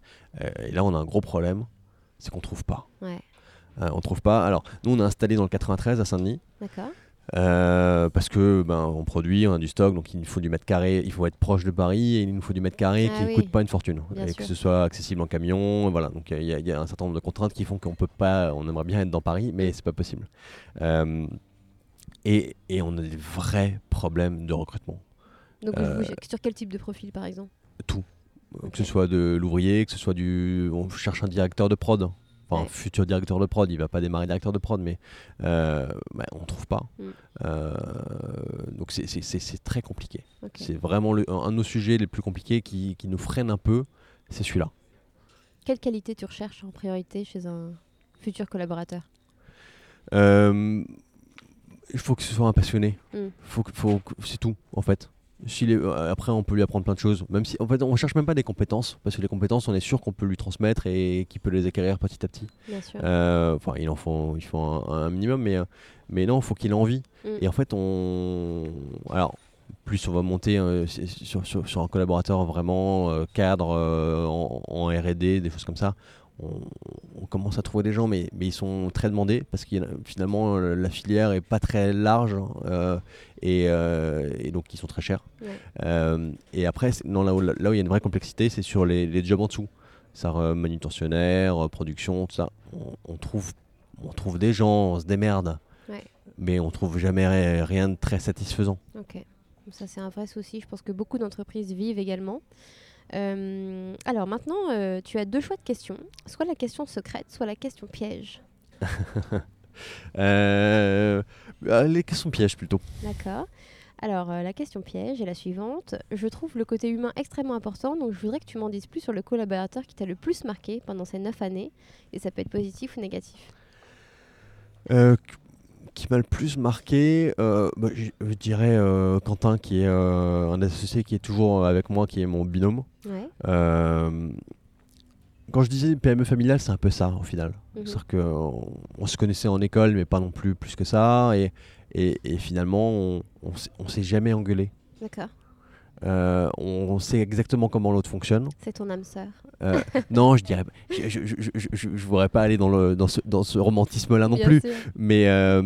Et là, on a un gros problème, c'est qu'on trouve pas. Ouais. On trouve pas. Alors, nous, on est installé dans le 93 à Saint-Denis. D'accord. Euh, parce que ben, on produit, on a du stock, donc il nous faut du mètre carré, il faut être proche de Paris et il nous faut du mètre carré Ah qui ne oui. coûte pas une fortune Bien et sûr. que ce soit accessible en camion, voilà. Donc il y, a- il y a un certain nombre de contraintes qui font qu'on peut pas, on aimerait bien être dans Paris, mais c'est pas possible. Euh, et, et on a des vrais problèmes de recrutement, Donc Euh, vous, sur quel type de profil par exemple? Ok. que ce soit de l'ouvrier, que ce soit du, on cherche un directeur de prod. Enfin, un Ouais. futur directeur de prod, il va pas démarrer directeur de prod, mais euh, bah, on trouve pas. Mm. Euh, donc c'est- très compliqué. C'est vraiment le- un de nos sujets les plus compliqués qui, qui nous freine un peu, c'est celui-là. Quelle qualité tu recherches en priorité chez un futur collaborateur? Euh, il faut que ce soit un passionné. Mm. Faut c'est tout en fait. Euh, après, on peut lui apprendre plein de choses. Même si, en fait, on cherche même pas des compétences parce que les compétences, on est sûr qu'on peut lui transmettre et qu'il peut les acquérir petit à petit. Bien sûr. Euh, Enfin, il en faut, il faut un, un minimum, mais, euh, mais non, il faut qu'il ait envie. Mm. Et en fait, on. Alors, plus on va monter euh, sur, sur- sur un collaborateur vraiment euh, cadre en, en RD, des choses comme ça, on, on commence à trouver des gens, mais, mais ils sont très demandés parce que finalement, euh, la filière est pas très large euh, et, euh, et donc ils sont très chers. Ouais. Euh, et après, non, là, où, là où il y a une vraie complexité, c'est sur les, les jobs en dessous. ça re- manutentionnaire, euh, production, tout ça. On, on trouve, on trouve des gens, on se démerde, Ouais. mais on trouve jamais ri- rien de très satisfaisant. Ok. Ça, c'est un vrai souci. Je pense que beaucoup d'entreprises vivent également. Euh, alors maintenant, euh, tu as deux choix de questions. Soit la question secrète, soit la question piège. Euh, les questions pièges plutôt. D'accord. Alors, la question piège est la suivante. Je trouve le côté humain extrêmement important, donc je voudrais que tu m'en dises plus sur le collaborateur qui t'a le plus marqué pendant ces neuf années. Et ça peut être positif ou négatif. Qui m'a le plus marqué, euh, bah, je, je dirais euh, Quentin, qui est euh, un associé qui est toujours avec moi, qui est mon binôme. Ouais. Quand je disais PME familiale, c'est un peu ça au final. Mhm. C'est-à-dire qu'on on se connaissait en école, mais pas non plus plus que ça. Et, et, et finalement, on, on s'est jamais engueulé. D'accord. Euh, on, sait exactement comment l'autre fonctionne. C'est ton âme sœur. Euh, non, je dirais, je, je, je, je, voudrais pas aller dans, le, dans ce, dans ce romantisme-là non Bien plus. sûr. Mais, euh,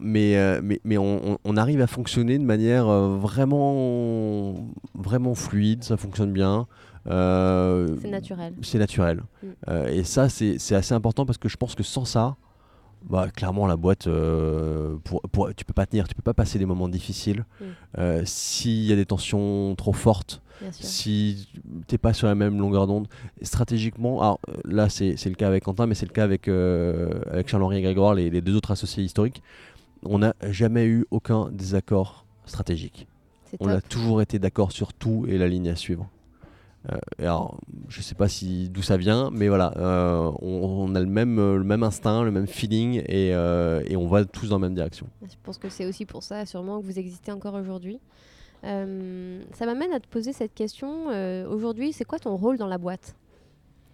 mais, mais, mais on, arrive à fonctionner de manière vraiment, vraiment fluide, ça fonctionne bien. C'est naturel. C'est naturel. Mm. Et ça, c'est c'est assez important parce que je pense que sans ça, bah, clairement, la boîte, euh, pour, pour- tu peux pas tenir, tu peux pas passer des moments difficiles. Mm. Euh, S'il y a des tensions trop fortes, si t'es pas sur la même longueur d'onde, stratégiquement, alors euh, là c'est le cas avec Quentin, mais c'est le cas avec, euh, avec Charles-Henri et Grégoire, les, les deux autres associés historiques, on n'a jamais eu aucun désaccord stratégique. On a toujours été d'accord sur tout et la ligne à suivre. Euh, alors, je sais pas si d'où ça vient, mais voilà, euh, on, on a le même, euh, le même instinct, le même feeling, et, et on va tous dans la même direction. Je pense que c'est aussi pour ça, sûrement, que vous existez encore aujourd'hui. Euh, ça m'amène à te poser cette question. euh, aujourd'hui, c'est quoi ton rôle dans la boîte?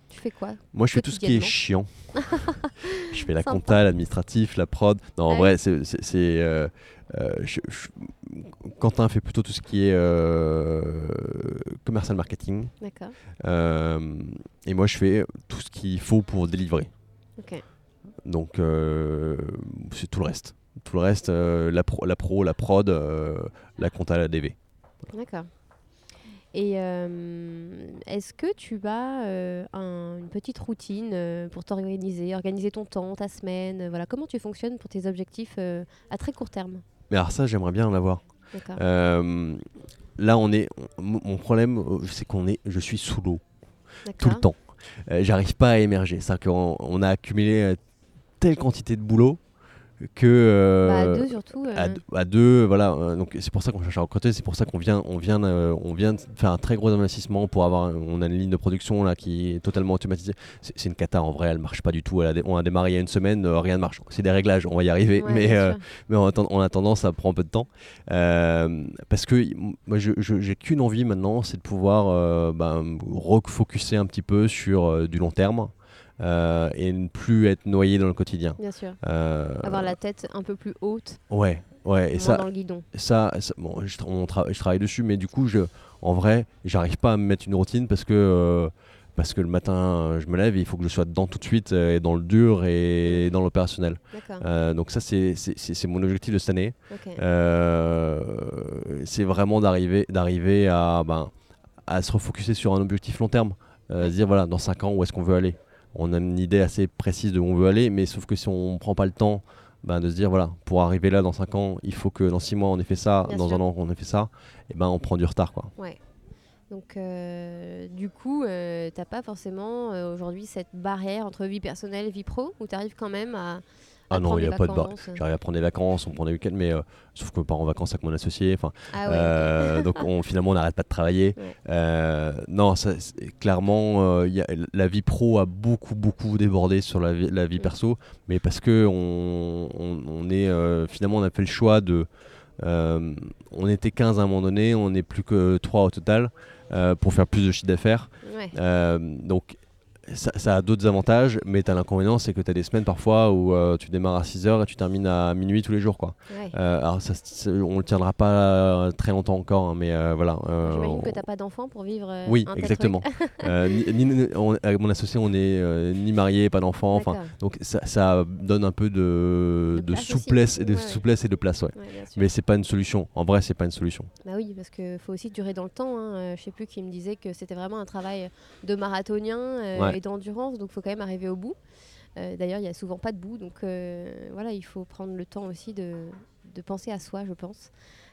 Tu fais quoi Moi, je fais tout ce qui est chiant. je fais la compta, l'administratif, la prod. Non, en Ouais. vrai, c'est. euh, je- je- Quentin fait plutôt tout ce qui est euh, commercial marketing. D'accord. Euh, et moi, je fais tout ce qu'il faut pour délivrer. Donc, euh, c'est tout le reste. Tout le reste, euh, la, pro, la pro, la prod, euh, la compta, la DV. D'accord. Et euh, est-ce que tu as euh, un- une petite routine euh, pour t'organiser, organiser ton temps, ta semaine euh, Voilà, comment tu fonctionnes pour tes objectifs euh, à très court terme? Mais alors, ça, j'aimerais bien l'avoir. Euh, là, on est. Mon mon problème, euh, c'est qu'on est. Je suis sous l'eau. tout le temps. Euh, J'arrive pas à émerger. C'est-à-dire qu'on on a accumulé telle quantité de boulot que euh, Bah, à deux surtout. euh, à deux- à deux, voilà. euh, donc c'est pour ça qu'on cherche à recruter. C'est pour ça qu'on vient, on vient, euh, on vient de faire un très gros investissement pour avoir. On a une ligne de production là qui est totalement automatisée. C'est une cata en vrai. Elle marche pas du tout. Elle a dé- on a démarré il y a une semaine, euh, rien ne marche. C'est des réglages. On va y arriver, ouais, mais euh, mais en, en attendant, ça prend un peu de temps. Euh, parce que moi, j'ai qu'une envie maintenant, c'est de pouvoir euh, ben, refocuser un petit peu sur euh, du long terme euh, et ne plus être noyé dans le quotidien. Bien sûr. Euh, Avoir la tête un peu plus haute, Ouais, ouais. Et ça, dans le guidon. ça, ça- bon, je, tra- on tra- je travaille dessus, mais du coup, je, en vrai, j'arrive pas à me mettre une routine parce que. euh, parce que le matin, je me lève et il faut que je sois dedans tout de suite, et dans le dur et dans l'opérationnel. Donc ça, c'est mon objectif de cette année. c'est vraiment d'arriver à, ben, à se refocuser sur un objectif long terme. Euh, se dire, voilà, dans 5 ans, où est-ce qu'on veut aller? On a une idée assez précise de où on veut aller, mais sauf que si on prend pas le temps ben, de se dire, voilà, pour arriver là dans 5 ans, il faut que dans 6 mois on ait fait ça, Bien dans sûr. un an on ait fait ça, et ben on prend du retard. Quoi. Ouais. Donc, euh, du coup, euh, t'as pas forcément euh, aujourd'hui cette barrière entre vie personnelle et vie pro où tu arrives quand même à. Ah non, il y a pas de bar- vacances. J'arrive à prendre des vacances, on prend des week-ends, mais euh, sauf que je pars en vacances avec mon associé. Enfin, Ah ouais. Euh, donc on, finalement on n'arrête pas de travailler. Ouais. Euh, non, ça, clairement, euh, y a- la vie pro a beaucoup beaucoup débordé sur la vie, la vie Mm. perso, mais parce que on, on- on est euh, finalement on a fait le choix de, euh, on était 15 à un moment donné, on n'est plus que 3 au total euh, pour faire plus de chiffre d'affaires. Euh, donc ça, ça a d'autres avantages, mais tu as l'inconvénient, c'est que tu as des semaines parfois où euh, tu démarres à 6h et tu termines à minuit tous les jours. Quoi. Ouais. Euh, alors, ça, on ne tiendra pas très longtemps encore, hein, mais euh, voilà. euh, J'imagine on- que t'as pas d'enfant pour vivre. euh, Oui, un exactement. Euh, ni- ni- on- avec mon associé, on n'est euh, ni marié, pas d'enfant. Enfin, donc ça, ça donne un peu de, De de place aussi. souplesse et de Ouais, ouais. souplesse et de place, ouais. Mais c'est pas une solution. En vrai, c'est pas une solution. Bah oui, parce qu'il faut aussi durer dans le temps. Hein. Euh, je sais plus qui me disait que c'était vraiment un travail de marathonien d'endurance, donc il faut quand même arriver au bout. Euh, D'ailleurs, il n'y a souvent pas de bout, donc euh, voilà, il faut prendre le temps aussi de, de penser à soi, je pense.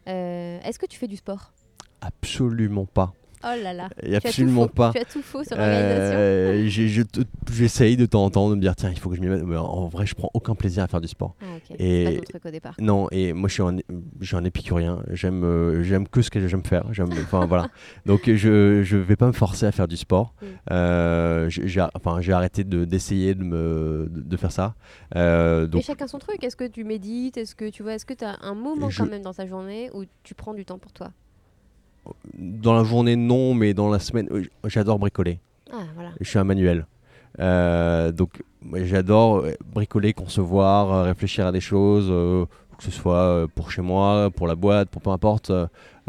Euh, Est-ce que tu fais du sport? Absolument pas. Oh là là, Et absolument faux. pas. Tu as tout faux sur l'organisation. Euh, je J'essaye de temps en temps de me dire tiens, il faut que je m'y mette. Mais en vrai, je prends aucun plaisir à faire du sport. Ah, ok. et- pas ton truc au départ. Non, et moi je suis un, je suis un épicurien. J'aime, euh, j'aime que ce que j'aime faire. Enfin voilà. Donc je, je vais pas me forcer à faire du sport. Mm. Euh, j'ai, enfin arrêté de, d'essayer de me, de, de faire ça. Euh, Mais donc chacun son truc. Est-ce que tu médites? Est-ce que tu vois Est-ce que tu as un moment Je- quand même dans ta journée où tu prends du temps pour toi? Dans la journée non, mais dans la semaine, euh, j'adore bricoler. Ah voilà. Je suis un manuel. Euh, donc j'adore euh, bricoler, concevoir, réfléchir à des choses, euh, que ce soit pour chez moi, pour la boîte, pour peu importe.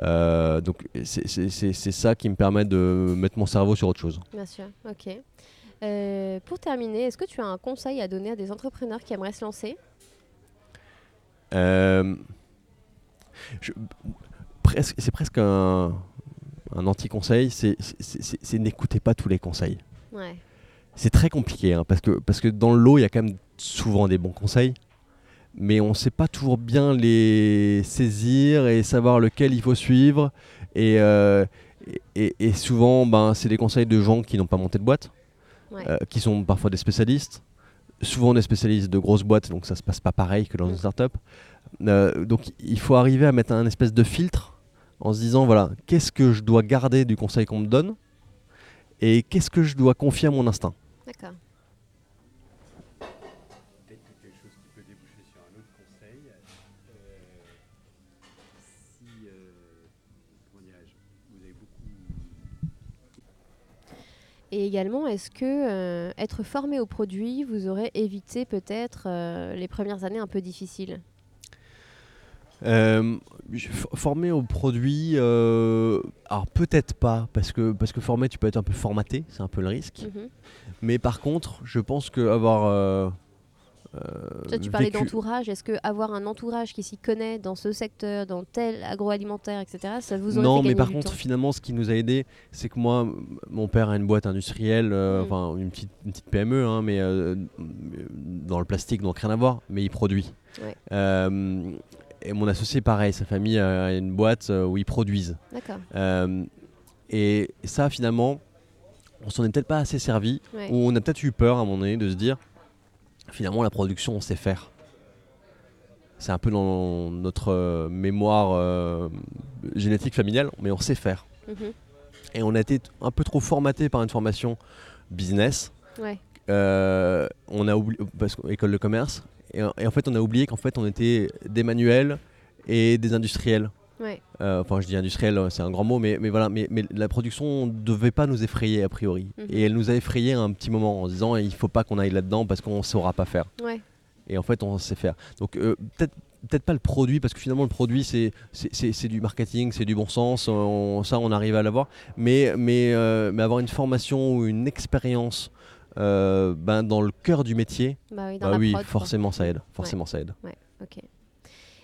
Euh, donc c'est- ça qui me permet de mettre mon cerveau sur autre chose. Bien sûr, ok. Pour terminer, est-ce que tu as un conseil à donner à des entrepreneurs qui aimeraient se lancer? Je- presque- c'est presque un, un anti-conseil, c'est n'écoutez pas tous les conseils. Ouais, C'est très compliqué, hein, parce, que, parce que dans le lot, il y a quand même souvent des bons conseils, mais on ne sait pas toujours bien les saisir et savoir lequel il faut suivre. Et, euh, et, et souvent, ben, c'est des conseils de gens qui n'ont pas monté de boîte, ouais. euh, qui sont parfois des spécialistes, souvent des spécialistes de grosses boîtes, donc ça se passe pas pareil que dans Mm. une startup. Euh, donc il faut arriver à mettre un espèce de filtre en se disant voilà, qu'est-ce que je dois garder du conseil qu'on me donne et qu'est-ce que je dois confier à mon instinct? D'accord. Et également, est-ce que euh, être formé au produit vous aurait évité peut-être euh, les premières années un peu difficiles? Formé au produit, euh, alors peut-être pas, parce que, parce que formé, tu peux être un peu formaté, c'est un peu le risque. Mhm. Mais par contre, je pense que avoir. euh, euh, Toi, tu parlais d'entourage. Est-ce que avoir un entourage qui s'y connaît dans ce secteur, dans tel agroalimentaire, etc., ça vous aurait Non, fait mais par contre, finalement, ce qui nous a aidé, c'est que moi, mon père a une boîte industrielle, euh, Mm. enfin une petite, une petite PME, hein, mais euh, dans le plastique, donc rien à voir, mais il produit. Ouais. Euh, et mon associé, pareil, sa famille a une boîte euh, où ils produisent. D'accord. Euh, et ça, finalement, on s'en est peut-être pas assez servi, Ouais. ou on a peut-être eu peur à un moment donné de se dire, finalement, la production, on sait faire. C'est un peu dans notre euh, mémoire euh, génétique familiale, mais on sait faire. Mhm. Et on a été un peu trop formaté par une formation business. Ouais. Euh, on a oublié, parce école de commerce, et, et en fait, on a oublié qu'en fait, on était des manuels et des industriels. Ouais. Euh, enfin, je dis industriel, euh, c'est un grand mot, mais, mais voilà, mais, mais la production ne devait pas nous effrayer a priori. Mhm. Et elle nous a effrayé un petit moment en disant il faut pas qu'on aille là-dedans parce qu'on ne saura pas faire. Ouais. Et en fait, on sait faire. Donc, euh, peut-être. Peut-être pas le produit, parce que finalement le produit c'est, c'est, c'est- c'est du marketing, c'est du bon sens, on- ça on arrive à l'avoir, mais, mais, euh, mais avoir une formation ou une expérience euh, ben, dans le cœur du métier, Bah oui, dans bah la oui, prod, quoi. forcément ça aide. Forcément ça aide. Ok.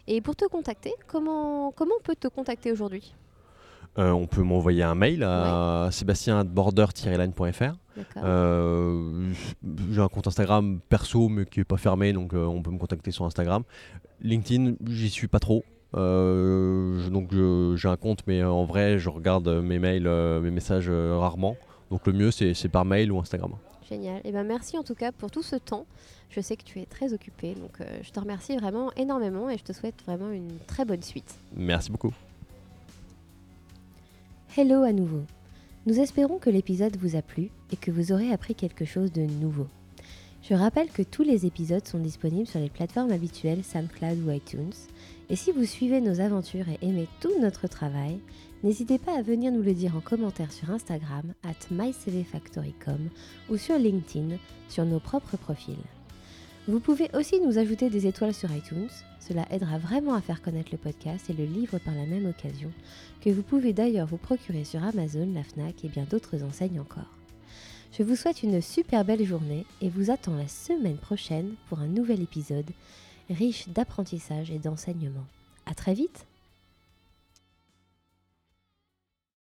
Et pour te contacter, comment, comment on peut te contacter aujourd'hui? Euh, on peut m'envoyer un mail à sébastien.border-line.fr. D'accord. Euh, j'ai un compte Instagram perso mais qui est pas fermé donc euh, on peut me contacter sur Instagram. LinkedIn, j'y suis pas trop. Je- donc j'ai un compte mais en vrai je regarde mes mails, mes messages rarement. Donc le mieux c'est par mail ou Instagram. Génial. Et ben merci en tout cas pour tout ce temps. Je sais que tu es très occupé, donc euh, je te remercie vraiment énormément et je te souhaite vraiment une très bonne suite. Merci beaucoup. Hello à nouveau. Nous espérons que l'épisode vous a plu et que vous aurez appris quelque chose de nouveau. Je rappelle que tous les épisodes sont disponibles sur les plateformes habituelles SoundCloud ou iTunes. Et si vous suivez nos aventures et aimez tout notre travail, n'hésitez pas à venir nous le dire en commentaire sur Instagram, at mycvfactory.com ou sur LinkedIn, sur nos propres profils. Vous pouvez aussi nous ajouter des étoiles sur iTunes, cela aidera vraiment à faire connaître le podcast et le livre par la même occasion, que vous pouvez d'ailleurs vous procurer sur Amazon, la FNAC et bien d'autres enseignes encore. Je vous souhaite une super belle journée et vous attends la semaine prochaine pour un nouvel épisode riche d'apprentissage et d'enseignement. À très vite